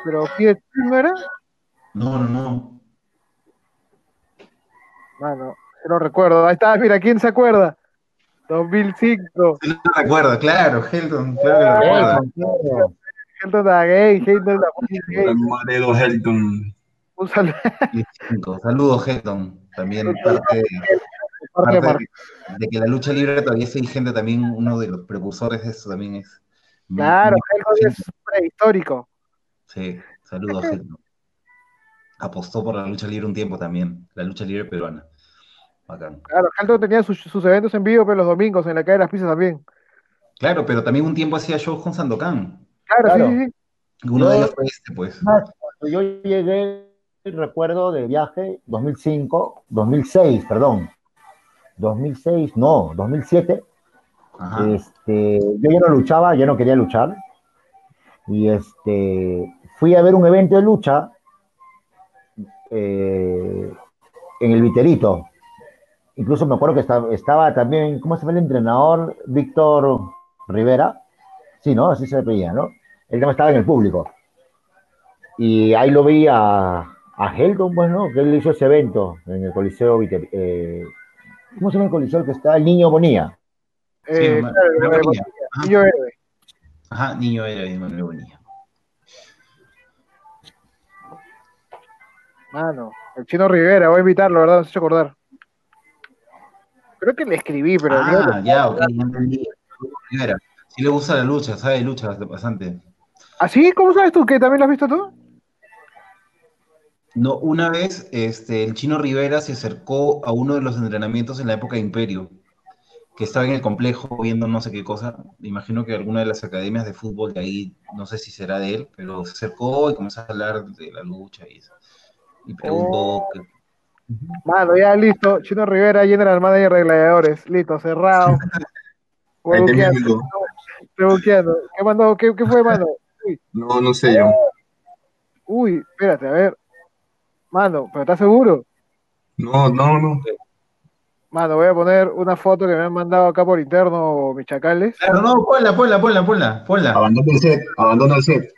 Pero Kid Stream no era. No, no, no. Mano, yo no recuerdo. Ahí está, mira, ¿quién se acuerda? 2005. Sí, lo recuerdo, claro, Helton, claro que lo recuerdo. Helton da gay, Helton da gay. Helton. Un saludo. 15. Saludos, Helton. También parte, de que la lucha libre todavía es vigente, también uno de los precursores de eso también es. Claro, Helton es prehistórico. Sí, saludos. Apostó por la lucha libre un tiempo también, la lucha libre peruana. Bacán. Claro, Helton tenía sus, sus eventos en vivo, pero los domingos en la calle de las pizzas también. Claro, pero también un tiempo hacía shows con Sandokan. Claro, Claro. sí, sí, Uno de Yo- ellos fue este, pues. Yo llegué, recuerdo de viaje 2005, 2006, perdón. 2006, no, 2007. Ajá. Este, yo ya no luchaba, ya no quería luchar. Y este, fui a ver un evento de lucha eh, en el Viterito. Incluso me acuerdo que estaba, estaba también, ¿cómo se llama el entrenador? Víctor Rivera. Sí, ¿no? Así se veía, ¿no? Él también estaba en el público. Y ahí lo vi a, a Helton, pues, ¿no? Que él hizo ese evento en el Coliseo Viter- eh, ¿Cómo se llama el Coliseo que está? El Niño Bonía. Eh, claro. Niño Héroe. Ajá, niño de Manuel Bonilla. Mano, el chino Rivera, voy a invitarlo, ¿verdad? Has hecho acordar. Creo que le escribí, pero Ah, que- ya, ok, ya entendí. Rivera. Sí le gusta la lucha, sabe de lucha bastante. ¿Así? ¿Ah, ¿Cómo sabes tú que también lo has visto tú? No, una vez este, el chino Rivera se acercó a uno de los entrenamientos en la época de Imperio, que estaba en el complejo viendo no sé qué cosa. Me imagino que alguna de las academias de fútbol de ahí, no sé si será de él, pero se acercó y comenzó a hablar de la lucha y eso. Y preguntó. Oh. que- Mano, ya listo. Chino Rivera, General Manager de Gladiadores. Listo, cerrado. Voy [laughs] Ahí te buqueando, miro. estoy buqueando. ¿Qué, mandó? ¿Qué, ¿Qué fue, mano? Uy, No, no sé yo. uy, espérate, a ver. Mano, ¿pero estás seguro? No, no, no. Mano, voy a poner una foto que me han mandado acá por interno mis chacales. Claro, no, ponla, ponla, ponla, ponla, ponla, Abandona el set, abandona el set.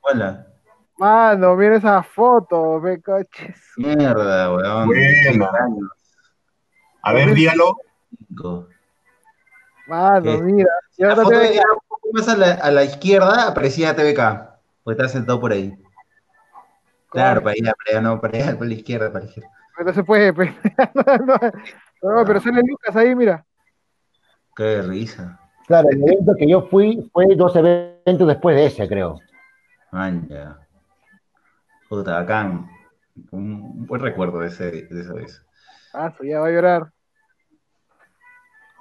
Ponla. Mano, mira esa foto, ve coches. Mierda, weón. Buena. A ver, dígalo. Mano, ¿Qué? mira. La foto te- era un poco más a la, a la izquierda, aparecía TVK. O está sentado por ahí. Claro, para allá, para allá, no, para allá, para la izquierda, para la izquierda. No se puede, pe. [laughs] no, no, no, pero sale Lucas ahí, mira. Qué risa. Claro, el evento que yo fui fue dos eventos después de ese, creo. Man, ya. Puta, bacán. Un buen recuerdo de, ese, de esa vez. Ah, ya va a llorar.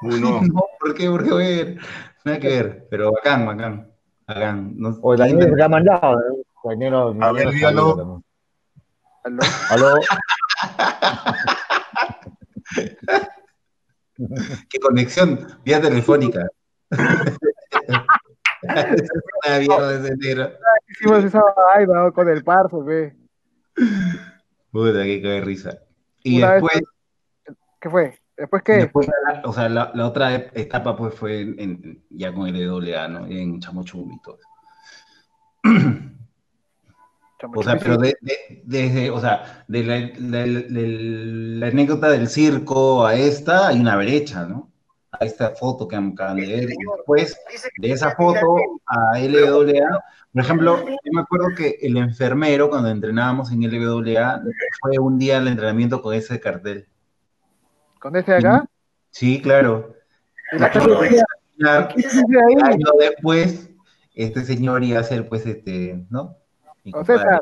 Uno. [laughs] No, ¿por qué? ¿Por qué voy a ver? Nada que ver, pero bacán, bacán. Bacán. No, O Daniel que ha mandado. ¿eh? Daniel, A ver, Daniel dígalo. Aló. Aló. [laughs] Qué conexión, vía telefónica. [laughs] Hicimos esa vaina con el parzo, pe. Puta, qué risa. Y Una vez- después, ¿Qué fue? ¿Después qué? después o sea, la, la otra etapa pues fue en, en- ya con el LWA, ¿no? En Chamochum y todo. O sea, pero de- de- desde, o sea, de la- la anécdota del circo a esta hay una brecha, ¿no? A esta foto que acaban de ver. Y después de esa foto a LWA, por ejemplo, yo me acuerdo que el enfermero cuando entrenábamos en LWA fue un día al entrenamiento con ese cartel. ¿Con este de acá? Sí, claro. Años después, este señor iba a ser, pues, este, ¿no? Mi Don compadre, César.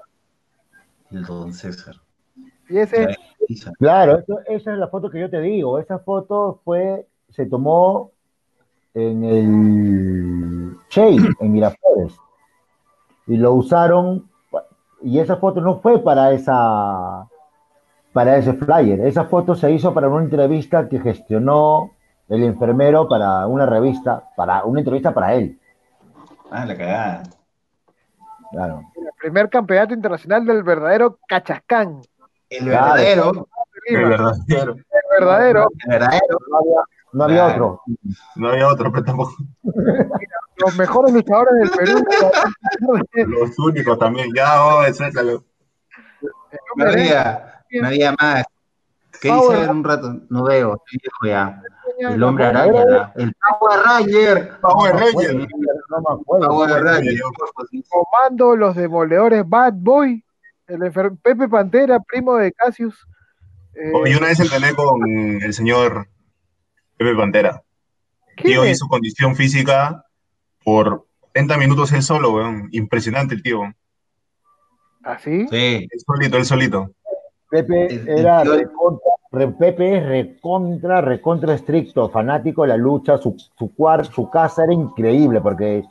El don César. Y ese. Claro, eso- esa es la foto que yo te digo. Esa foto fue, se tomó en el Shea, en Miraflores. Y lo usaron, y esa foto no fue para esa, para ese flyer. Esa foto se hizo para una entrevista que gestionó el enfermero para una revista, para una entrevista para él. Ah, la cagada. Claro. el primer campeonato internacional del verdadero Cachascán. El Claro. verdadero, El verdadero. el verdadero, el verdadero. No había otro. No había otro, pero tampoco. [laughs] los mejores luchadores del Perú. Los únicos también. Ya, oh, suéltalo. No había, no había más. ¿Qué Power dice un rato? No veo, estoy viejo ya. El hombre araña, la- el Power Ranger. Power No Ranger. no. Power Ranger. Comando, los demoledores Bad Boy, el enfer- Pepe Pantera, primo de Cassius. Eh, Oh, yo una vez entrené con el señor Pepe Pantera. ¿quién Tío es? hizo condición física por 30 minutos él solo, weón. Impresionante el tío. ¿Así? Sí. Él solito, él solito. Pepe era tío- recontra, Re- Pepe es recontra, recontra estricto, fanático de la lucha, su, su, cuar- su casa era increíble porque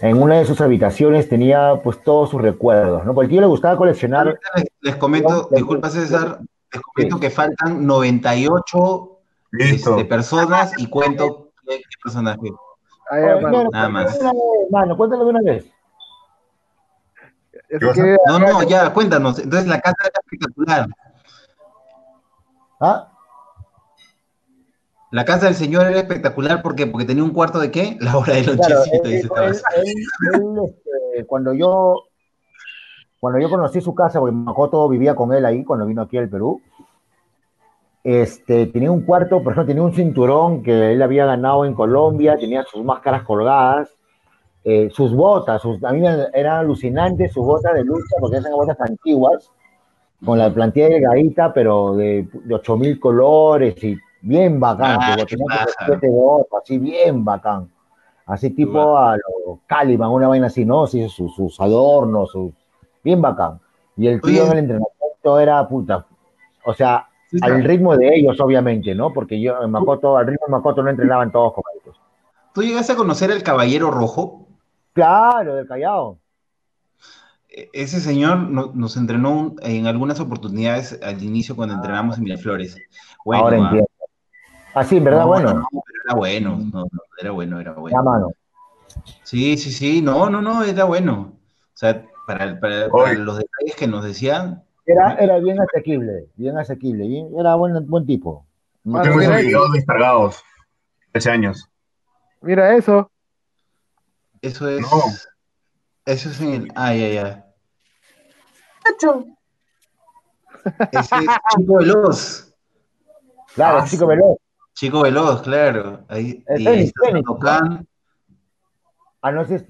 en una de sus habitaciones tenía pues todos sus recuerdos, ¿no? Porque tío le gustaba coleccionar, Les, les comento, disculpa César, les comento que faltan 98 Listo. este, personas y cuento qué, qué personaje. Ahí, Nada más. cuéntalo de una vez, Mano, cuéntalo de una vez. Eso ¿Qué quiere- No, no, ya, cuéntanos. Entonces la casa era espectacular. ¿Ah? La casa del señor era espectacular ¿por qué? porque tenía un cuarto de qué? [laughs] La hora del Claro, lonchecito, él- dice él- Tabas. él- él, este, cuando yo cuando yo conocí su casa, porque Makoto vivía con él ahí cuando vino aquí al Perú, este, tenía un cuarto, por ejemplo, tenía un cinturón que él había ganado en Colombia, tenía sus máscaras colgadas, eh, sus botas, sus- a mí eran alucinantes sus botas de lucha, porque eran botas antiguas, con la plantilla delgadita, pero de, de 8000 colores y bien bacán, Ah, que así bien bacán. Así tipo a los Caliban, una vaina así, ¿no? Sí, sus, sus adornos, sus, bien bacán. Y el tío Oye. en el entrenamiento era puta. O sea, Al ritmo de ellos, obviamente, ¿no? Porque yo en Makoto, al ritmo de Makoto no entrenaban todos como ellos. ¿Tú llegaste a conocer al Caballero Rojo? Claro, del Callao. E- Ese señor no- nos entrenó un- en algunas oportunidades al inicio cuando entrenamos en Miraflores. Bueno, Ahora ah, entiendo. Así, en verdad, no, bueno. no, no, pero era bueno, no, no, era bueno, era bueno. mano. Sí, sí, sí, no, no, no, era bueno. O sea, para, para- para Oye. los detalles que nos decían, Era, era bien asequible, bien asequible, bien, era buen, buen tipo. Mano, Tengo esos eso. videos descargados. 13 años. Mira eso. eso es. No. Eso es en el. Ah, ya, ya. Ese es Chico Veloz. Claro, Ah, chico veloz. Chico Veloz, claro. Ahí, Es y está Fénix. Ah, no, ese es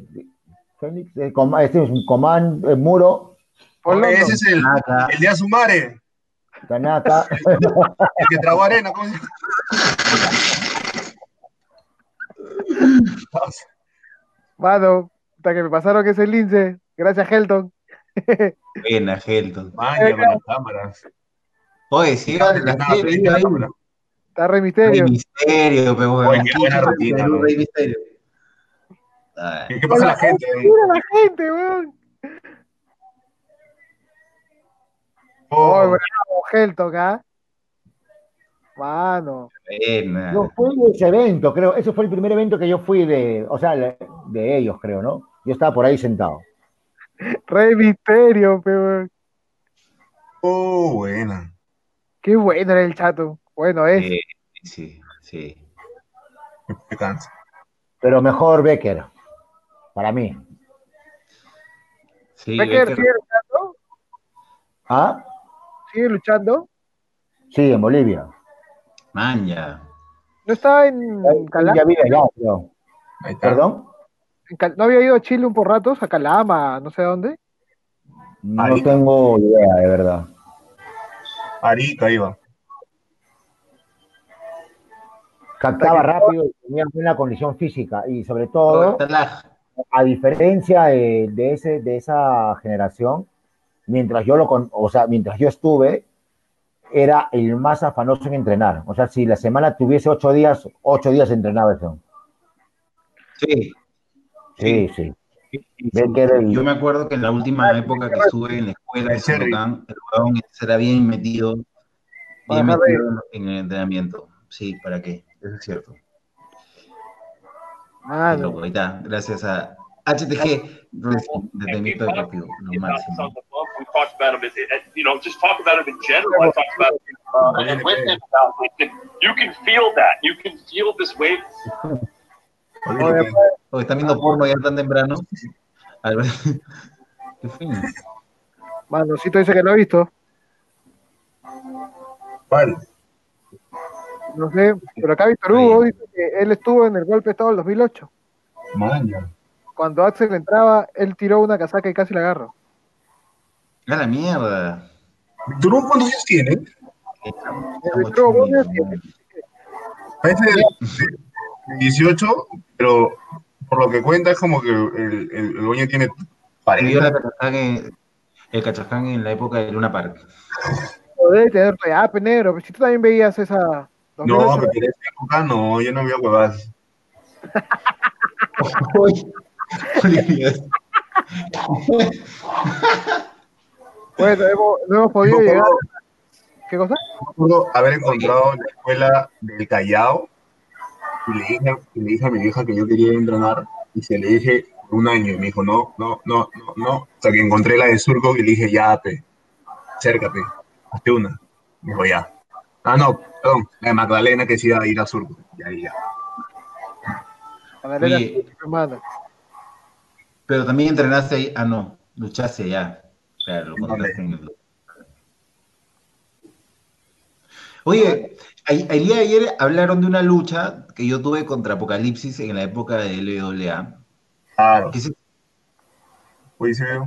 Fénix, eh, este es un comán, eh, muro, Oye, ese es el, el de Azumare, Tanaka. el que tragó arena. ¿cómo se? Mano, hasta que me pasaron ese lince. Gracias, Helton. Buena, Helton. Vaya con las cámaras. Oye, sí, vale, la serie, ahí. cámara. Está Rey Rey Misterio. Misterio, pero Oye, qué buena rutina. Rey Misterio. ¿Qué, qué pasa la gente? Mira la gente, weón. Oh, Oh, bravo, Helton, ¿ah? Mano. Yo fui de ese evento, creo. Ese fue el primer evento que yo fui de, o sea, de ellos, creo, ¿no? Yo estaba por ahí sentado. [laughs] Rey Misterio, pe, weón. oh, buena. Qué bueno era el chato. Bueno, es. Sí, sí, sí. Me cansa. Pero mejor Becker, para mí. Sí, Becker Becker- luchando. ¿Ah? Sigue luchando. Sí, en Bolivia. Man, ya. No estaba en Calama. Ya vive allá, creo. Ahí está. ¿Perdón? en Cal- ¿No había ido a Chile un por ratos? A Calama, no sé dónde. No tengo idea, de verdad. Arica iba. Captaba rápido y tenía buena condición física. Y sobre todo, a diferencia de, de ese, de esa generación, mientras yo lo con, o sea, mientras yo estuve, era el más afanoso en entrenar. O sea, si la semana tuviese ocho días, ocho días entrenaba eso. Sí. Sí, sí. Sí, el- Yo me acuerdo que en la última época que estuve en la escuela de El Cherry. Sandokan, el huevón era bien metido, bien metido en el entrenamiento. Sí, ¿para qué? Eso es cierto. Qué Mano. loco, ahí está. Gracias a HTG desde mi lo máximo. We talked about as, you know, just talk about him in general. I talked about him uh, and with him about it. And You can feel that. You can feel this wave. [laughs] Oye, ¿Están viendo porno ya tan temprano? [laughs] ¿Qué? Manocito dice que lo ha visto. ¿Cuál? No sé, pero acá Víctor Hugo dice que él estuvo en el golpe de Estado del 2008. Maña. Cuando Axel entraba, él tiró una casaca y casi la agarró. A la mierda. ¿Víctor Hugo cuántos años tiene? Parece de, de 18, pero por lo que cuenta es como que el, el, el dueño tiene Se vio la 40. Cachaján en- el Cachaján en la época de Luna Park. debe tener pe, negro. Pero si tú también veías esa. No, 2008, pero en esa época no, yo no había huevas. [laughs] [laughs] [laughs] Bueno, hemos, no hemos podido No, llegar. ¿Qué cosa? Recuerdo haber encontrado la escuela del Callao y le dije, y le dije a mi hija que yo quería entrenar y se le dije un año y me dijo no, no, no, no, no. Hasta que encontré la de Surco y le dije ya, pe, acércate, hazte una. Me dijo ya. Ah, no, perdón, la de Magdalena que sí iba a ir a Surco. Ya, ya. Magdalena, hermano. Pero también entrenaste ahí. Ah, no. Luchaste allá. Claro, contaste en el. Oye, el día de ayer hablaron de una lucha que yo tuve contra Apocalipsis en la época de LWA. Claro. ¿Qué se- Uy, se ve.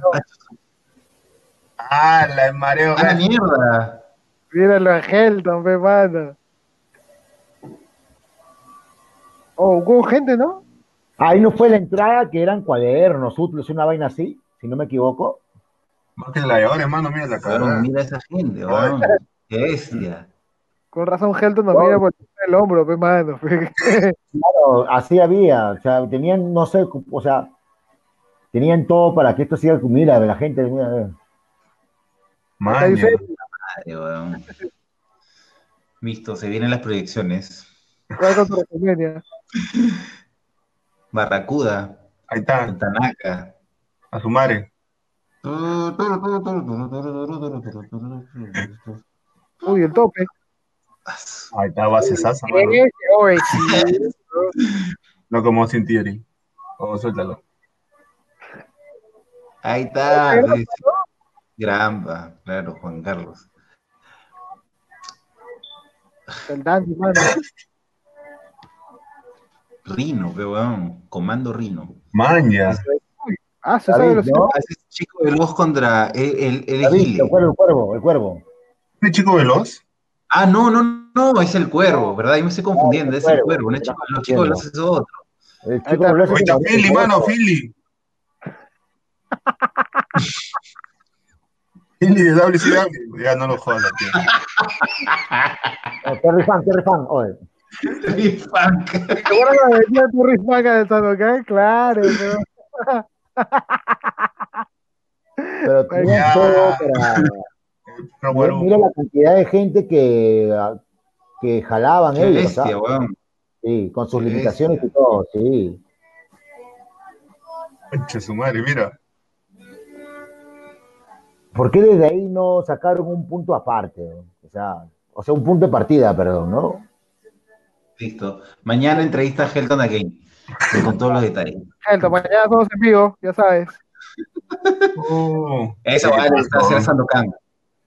Ah, la de Mareo. ¡Ah, la mierda! Míralo a Helton, pe, mano. Oh, hubo gente, ¿no? Ahí no fue la entrada que eran cuadernos, útiles, una vaina así, si no me equivoco. Más que la de ahora, hermano, mira la cara. mira esa gente, weón. ¡Qué bestia! Con razón, Helton nos mira por el hombro, pe, mano. [laughs] Claro, así había, o sea, tenían, no sé, o sea, tenían todo para que esto siga, mira, la gente, mira. Madre, weón. Visto, se vienen las proyecciones. [laughs] Juega con tu WrestleMania. Barracuda, Ahí está, Tanaka. a su madre. Uy, el tope. Ahí está, base sasa. No como sin theory. Oh, suéltalo. Ahí está. Grampa, claro, Juan Carlos. El Dandy, mano. [laughs] Rino, weón. Comando Rino. Maña. Ah, se sabe los ¿no? Es chico veloz contra el, el, el David, el cuervo, el cuervo, el cuervo. ¿Este chico veloz? Ah, no, no, no, es el cuervo, ¿verdad? Yo me estoy confundiendo, el es el cuervo, cuervo, no es chico, estás los chicos veloces es otro. El chico veloz es el- Philly, el mano. Philly. [laughs] Philly de WCW. Ya no lo jodas, tío. Terry Fan, Terry Fan, oye. Seguro que venía tu rismaca de Sanokai, claro, pero. Pero [laughs] tenían Ya. todo para... No, Mira, bueno, mira la cantidad de gente que, que jalaban Qué ellos, bestia, ¿sabes? weón. Sí, con sus Qué limitaciones y todo, sí. concha su madre, mira. ¿Por qué desde ahí no sacaron un punto aparte? O sea, o sea, un punto de partida, perdón, ¿no? Listo. Mañana entrevista a Helton Again. Con todos los detalles. Helton, mañana todos en vivo, ya sabes. Oh, Esa ¿qué weá le gusta hacer a Sandokan.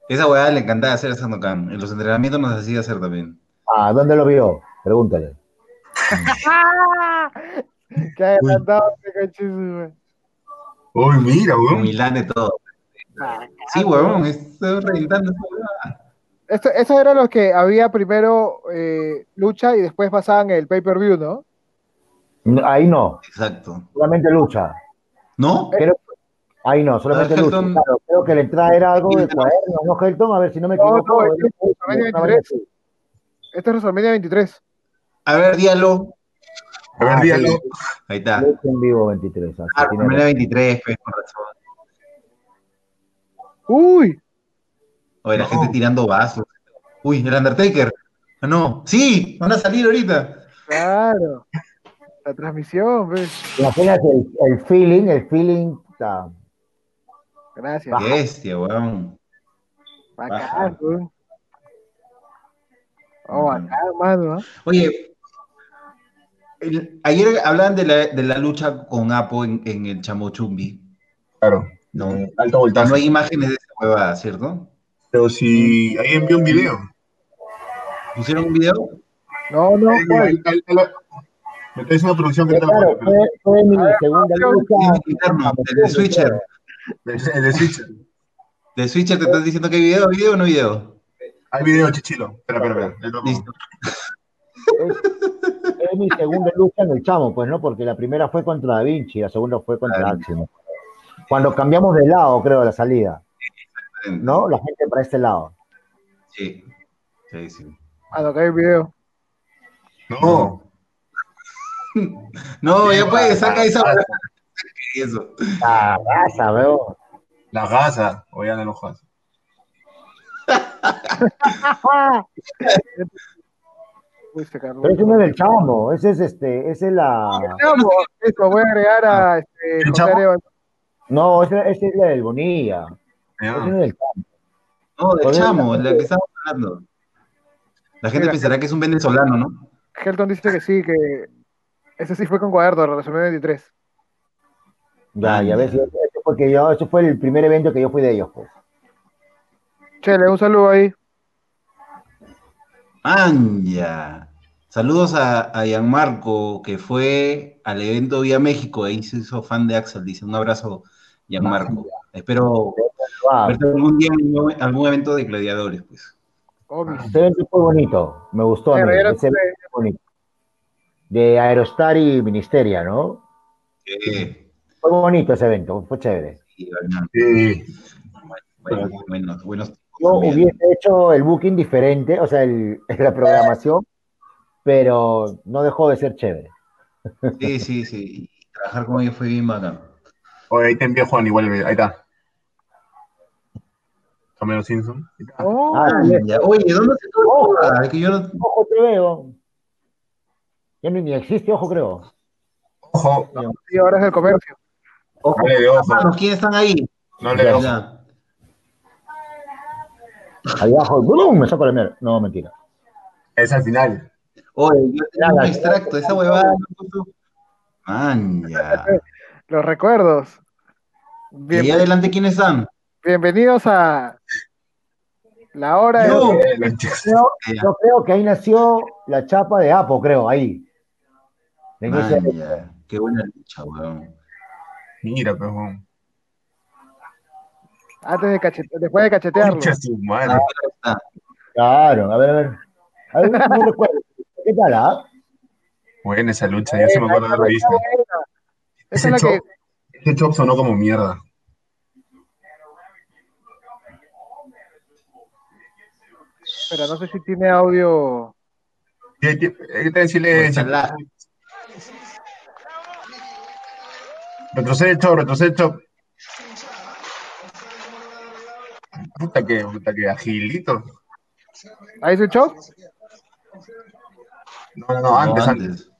Esa weá le encantaba hacer a Sandokan. En los entrenamientos nos hacía hacer también. Ah, ¿dónde lo vio? Pregúntale. [laughs] Que adelantado, ese. Uy, mira, Con weón. Milán de todo. Sí, weón, estoy reventando esa weá. Esto, esos eran los que había primero eh, lucha y después pasaban el pay-per-view, ¿no? Ahí no, Exacto. solamente lucha. ¿No? Creo- ahí no, solamente lucha. Claro, creo que la entrada era algo de cuaderno, ¿no, Helton? A ver si no me No, equivoco. no, era- este es WrestleMania una vaina 23. así. Este es WrestleMania 23. A ver, díalo. A ver, Ah, dígalo. sí. Ahí está. Lucha en vivo 23. así, Ah, razón. 23, pues, con razón. Uy, Oye, la No. gente tirando vasos. Uy, el Undertaker. Ah, no. Sí, van a salir ahorita. claro. La transmisión, pues. Imagínate el, el feeling, el feeling. está- Gracias. Bestia, weón. Bacán, weón. Oh, bacán, mano. ¿ah? Oye, el- ayer hablaban de la, de la lucha con Apo en, en el Chamochumbi. Claro. No, Alto voltaje. no hay imágenes de esa huevada, ¿cierto? Pero si ahí envió un video. ¿Pusieron un video? No, no, ahí, Me está diciendo producción que Claro, pone, fue, fue mi segunda pero- lucha. Interno, el de Switcher. El de Switcher. De Switcher te estás diciendo que hay video, video o no video. Hay video, chichilo. Espera, espera, espera. Listo. Es, es mi segunda lucha en el chamo, pues, ¿no? Porque la primera fue contra Da Vinci, la segunda fue contra. Axel. Cuando cambiamos de lado, creo, la salida, ¿no? La gente para este lado. Sí, sí, sí. Ah, no, que hay video. No. No, ya puede, saca esa. La Eso. La raza, veo. La gasa, o ya no lo gasa. Pero ese no es el chamo, ese es este, ese es la. Chamo, Eso, voy a agregar a este, ¿El chamo? No, ese, ese es la del Bonilla. No. No, del Joder. chamo, la que estamos hablando. La gente Mira. pensará que es un venezolano, ¿no? Helton dice que sí, que ese sí fue con cuaderno, la resumen 23. Ya, ya ves, eso fue, que yo, eso fue el primer evento que yo fui de ellos, pues. Chele, un saludo ahí. Anja. Saludos a, a Gianmarco, que fue al evento Vía México, ahí se hizo fan de Axel, dice un abrazo, Gianmarco. Espero Verte algún día en algún- evento de gladiadores, pues. Obvio. ese evento fue bonito, me gustó Pero ese evento fue bonito. De Aerostar y Ministeria, ¿no? Eh, Fue bonito ese evento, fue chévere. Sí. bueno, buenos Yo también. hubiese hecho el booking diferente, o sea, el- [laughs] la programación, pero no dejó de ser chévere. Sí, sí, sí. Trabajar con ellos fue bien bacán. Oye, ahí te envió Juan igual, ahí está. Camero Simpson. Oh, Ah, Ya, Oye, ¿dónde se Ojo. Ah, es que yo no... Ojo te veo. Ya ni, ni existe, ojo creo. Ojo, sí, ahora es del comercio. Ojo, no le de ojo. ¿quiénes están ahí? No le de ojo. Ahí abajo, ¡blum! me saco la mierda. No, mentira. Es al final. Oye, yo tengo un extracto, esa huevada Man, ya. Los recuerdos. ¿Y ahí Bien- adelante quiénes están? Bienvenidos a la hora de... Yo. Creo- yo que ahí nació la chapa de Apo, creo, ahí. En ese- Man, ya. Qué buena lucha, weón. Mira, pejón. Antes de cachete, después de cachetearlo. Está. Claro, a ver, a ver. A ver, no recuerdo. ¿Qué tal, ah? Buena esa lucha, ya se me acuerdo de haberla visto. Esa Ese es la que... chop, ese chop sonó como mierda. Espera, no sé si tiene audio... Hay que estar en silencio. La- Retrocede el chop, retrocede chop. Puta que, puta que agilito. ¿Ahí su show? No, no, no, antes, No, antes.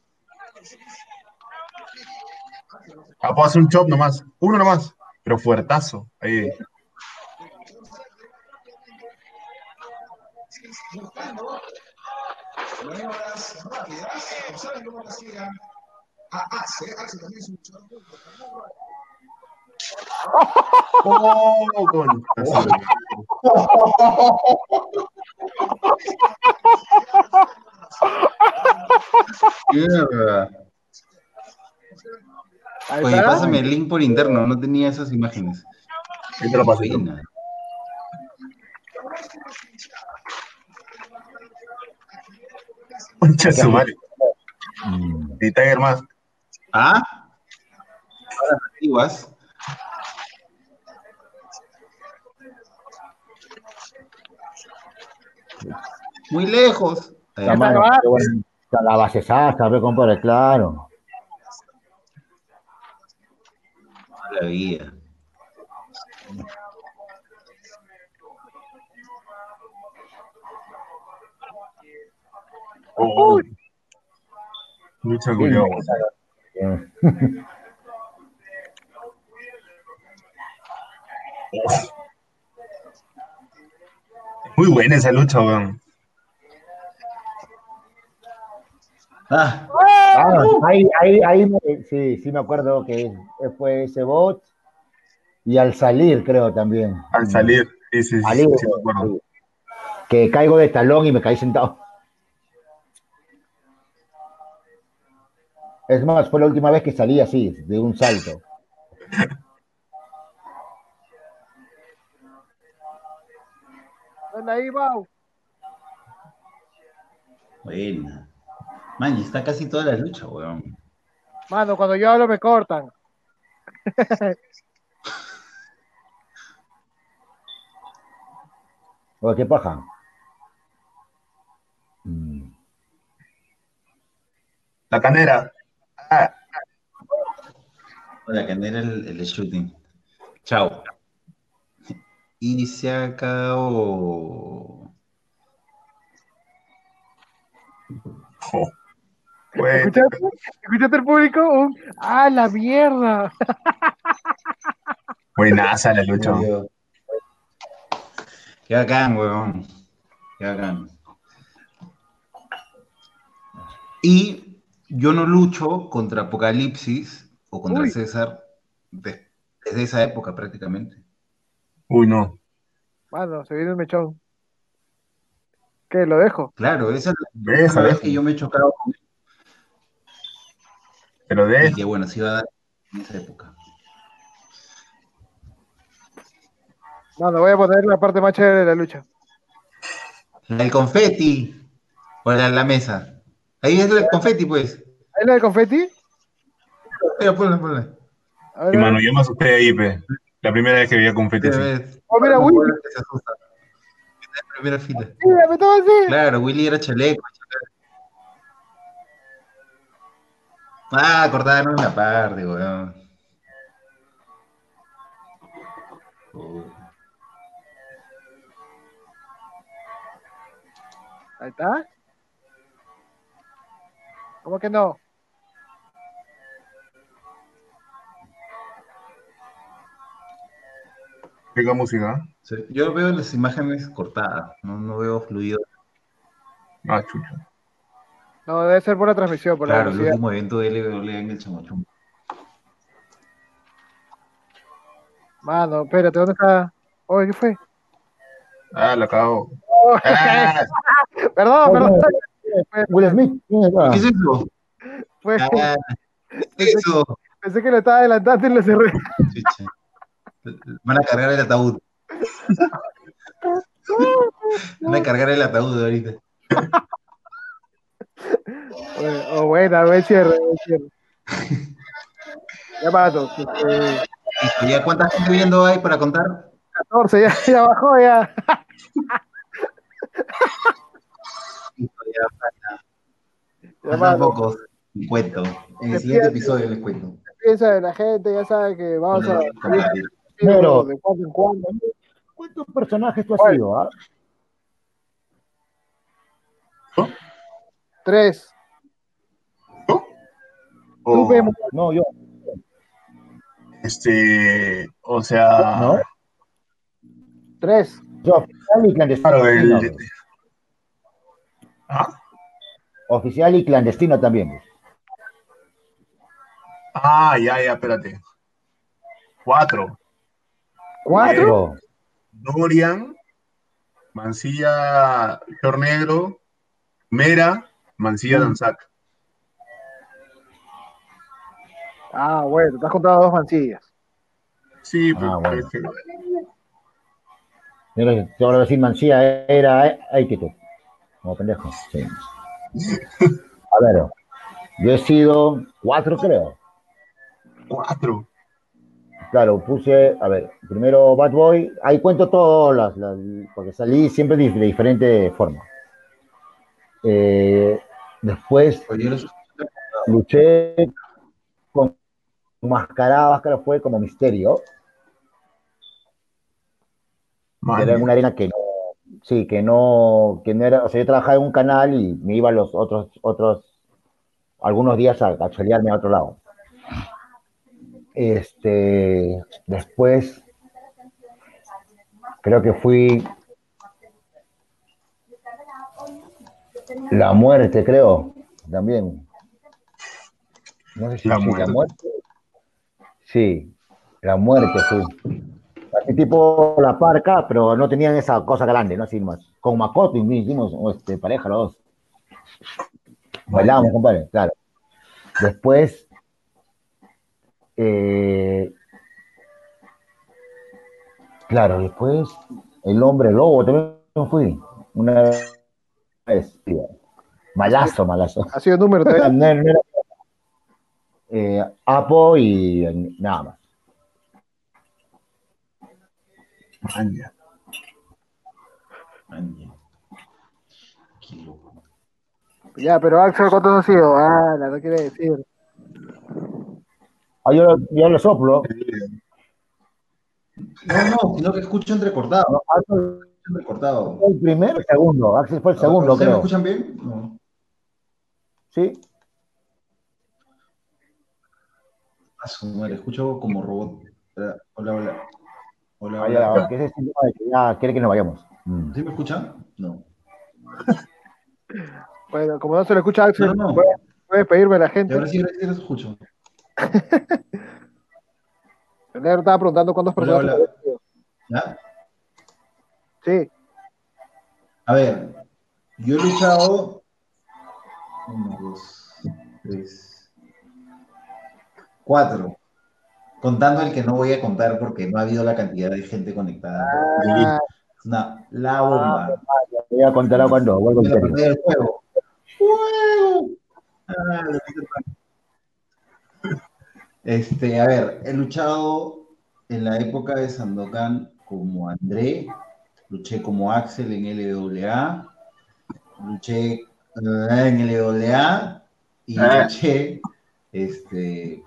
Ah, puedo hacer un chop nomás. Uno nomás. Pero fuertazo. Ahí. Oh, concha su madre. Mierda. Ahí Oye, está. pásame el link por interno, no tenía esas imágenes. Ahí te lo pasé. Buena. Concha su madre. Mm. Y Tiger más. ¿Ah? Ahora antiguas. Muy lejos. Eh, La bueno. La base sasa, ve, compadre, claro. maravilla. Oh. Lucha. Bien. Muy buena esa lucha, weón. Ah, Ah, ahí, ahí, ahí, sí, sí me acuerdo que fue ese bot y al salir, creo también. Al salir. Sí, sí, sí, Salir, sí, me acuerdo. sí. Que caigo de talón y me caí sentado. Es más, fue la última vez que salí así, de un salto. Hola, Ibao. Buena. Man, está casi toda la lucha, weón. Mano, cuando yo hablo me cortan. [laughs] Oye, qué paja. La canera. La candela, el, el shooting. Chao. Y se acabó. jo. Pues, ¿Escuchaste? ¿Escuchaste el público? Un, ¡Ah, la mierda! buenaza la lucha. Qué bacán, weón. Qué bacán. Y yo no lucho contra Apocalipsis o contra Uy. César de- desde esa época prácticamente. Uy, no. Mano, se viene el mechón. ¿Qué? ¿Lo dejo? Claro, esa es la Deja, vez deja. que yo me he chocado con él. Pero Y deja. que bueno, se iba a dar en esa época. Mano, voy a poner la parte más chévere de la lucha. La del confeti. O la, la mesa. Ahí es el confeti, pues. ¿Ahí la de confeti? Mira, ponla, ponla. A ver, Y a ver. mano, yo me asusté ahí, pe. La primera vez que veía confeti así. Oh, mira, Willy. se asusta. En primera fila. Mira, me estaba así. Claro, Willy era chaleco. Ah, cortaron una parte, weón. Ahí está. ¿Cómo que no? Rica música. Sí, Yo veo las imágenes cortadas, no, no veo fluido. Ah, chucha. No, debe ser por la transmisión, por la Claro, el velocidad. último evento de LWE en el Chamochón. Mano, espérate, ¿dónde está? Oye, ¿qué fue? Ah, la cago. Oh, [laughs] Ah, perdón, perdón. Will. ¿Qué es eso? Fue- Ah, eso. pensé que lo estaba adelantando y lo cerré. Chucha. Van a cargar el ataúd. Van a cargar el ataúd ahorita. Bueno, Oh, buena, buen cierre, buen cierre. Ya mato. Este, Listo, ¿Ya cuánta gente viendo hay para contar? 14, ya, ya bajó, ya. Listo, ya falta- Mato. pocos. Les cuento. En el siguiente episodio les cuento. Piensa de la gente, ya sabe que vamos a. Pero- de cuando en cuando. ¿Cuántos personajes tú has sido? ah? Tres. o- Tú, Pemo. No, yo. este, o sea, ¿No? Tres. Yo, claro, el, ¿Ah? Oficial y clandestino también. ah, ya, ya, espérate. Cuatro. ¿Cuatro? Dorian, Mancilla, Flor Negro, Mera, Mancilla Mm. Danzac. Ah, bueno, te has contado dos mancillas. Sí, pues, Ah, bueno. este, mira, te voy a decir Mancilla era Aikido. Como pendejo. Sí. A ver, yo he sido cuatro, creo. cuatro. Claro, puse, a ver, primero Bad Boy, ahí cuento todas las, las- porque salí siempre de, de diferente forma. Eh, después luché con Mascarada, Máscara fue como misterio, Man, era una arena que no, sí, que no, que no era, o sea, yo trabajaba en un canal y me iba los otros, otros, algunos días a, cholearme a otro lado. Este, después, creo que fui La Muerte, creo, también. No sé si La Muerte. La Muerte. Sí, La Muerte fui. Así tipo La Parca, pero no tenían esa cosa grande, ¿no? Así más. Con Makoto y hicimos este, pareja los dos. Bailábamos, compadre, claro. Después, eh, claro, después El Hombre Lobo también fui. Una vez, tío. Malazo, malazo. Ha sido número tres. No, no era- eh, Apo y nada más. Ya. Man, ya. Qué loco. Ya, pero Axel, ¿cuántos han sido? Ah, no quiere decir. Ah, yo, yo le soplo. No, no, sino que escucho entrecortado. Axel Entrecortado. fue el primero, el segundo. Axel fue el segundo, ¿Ustedes me escuchan bien? No. Sí. A su madre, escucho como robot. Espera, Hola, hola. Hola, hola. ya, que ese síntoma de que ya quiere que nos vayamos. Mm. ¿Sí me escuchan? No. [laughs] Bueno, como no se lo escucha Axel, No, no. voy a- la gente. ahora sí, ahora sí los escucho. [laughs] El negro estaba preguntando cuántas Hola, personas. ¿Ya? Sí, A ver, yo he luchado. Uno, dos, tres. Cuatro. Contando el que no voy a contar porque no ha habido la cantidad de gente conectada. Ah, Es una, la bomba. Te voy a contar cuando en la serio. pantalla del juego. Ah, Este, a ver, he luchado en la época de Sandokan como André, luché como Axel en LWA, luché eh, en LWA y Ah. luché este,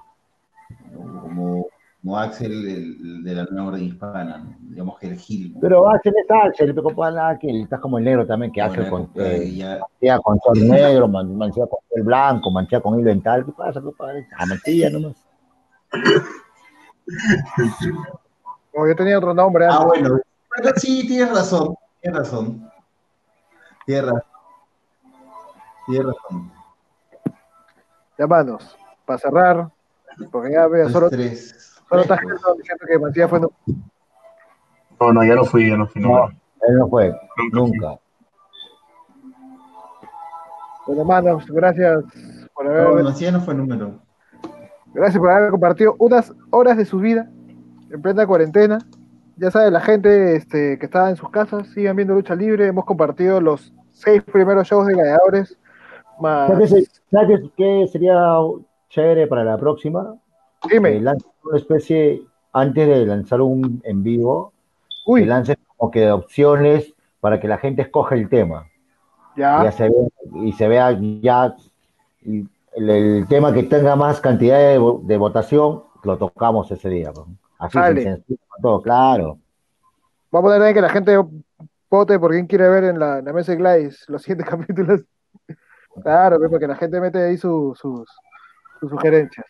como, como Axel el- de la nueva orden hispana, ¿no? digamos que el Gil. ¿no? Pero Axel es Axel, pero Axel, estás como el negro también, que Axel Bueno, con, eh, ya- manchea con sol [laughs] negro, man- manchea con el blanco, manchea con hilo dental. ¿Qué pasa, compadre? A mantilla nomás. como yo tenía otro nombre Ah, antes. bueno. Pero sí, tienes razón. Tienes razón. Tienes razón. Tienes razón. Ya, manos, para cerrar, porque ya veo, solo, Tres, solo está tres, gente diciendo que Mancilla fue. no- No, no, ya no fui, ya no fui. No, No, él no fue, Nunca. Bueno, manos, gracias por No, haber, Mancilla no fue número. gracias por haber compartido unas horas de su vida en plena cuarentena. Ya saben, la gente este, que está en sus casas, sigan viendo lucha libre. Hemos compartido los seis primeros shows de gladiadores. Más, ¿Sabes qué sería chévere para la próxima? Dime, lances una especie, antes de lanzar un en vivo, uy, lances como que opciones para que la gente escoja el tema. Y, ya, ya se ve- y se vea ya el, el tema que tenga más cantidad de, de votación, lo tocamos ese día. pues. Así, con todo, claro. vamos a también que la gente vote por quién quiere ver en la, en la mesa de los siguientes [laughs] capítulos. Claro, pues, porque la gente mete ahí su- sus, sus sugerencias.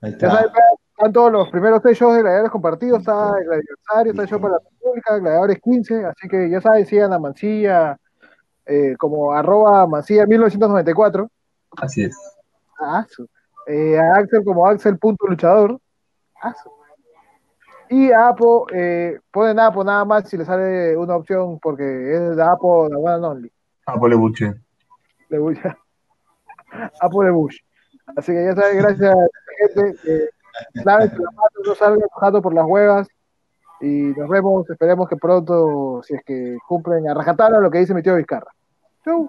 Ahí saben, está. pues, están todos los primeros seis shows de Gladiadores compartidos, está el aniversario, está el show para la República, Gladiadores 15, así que ya saben, sigan a Mancilla eh, como arroba Mancilla 1994, Así es. Ah. Eh, a Axel como Axel.luchador, Ah, y a Apo, eh, ponen Apo nada más si le sale una opción, porque es de Apo, la one and only, Ah, Pole Buche. Apo de Bush. [laughs] Así que ya saben, gracias gente. Eh, lávense las manos, no salgan bajando por las huevas. Y nos vemos, esperemos que pronto, si es que cumplen a rajatabla lo que dice mi tío Vizcarra. Chau.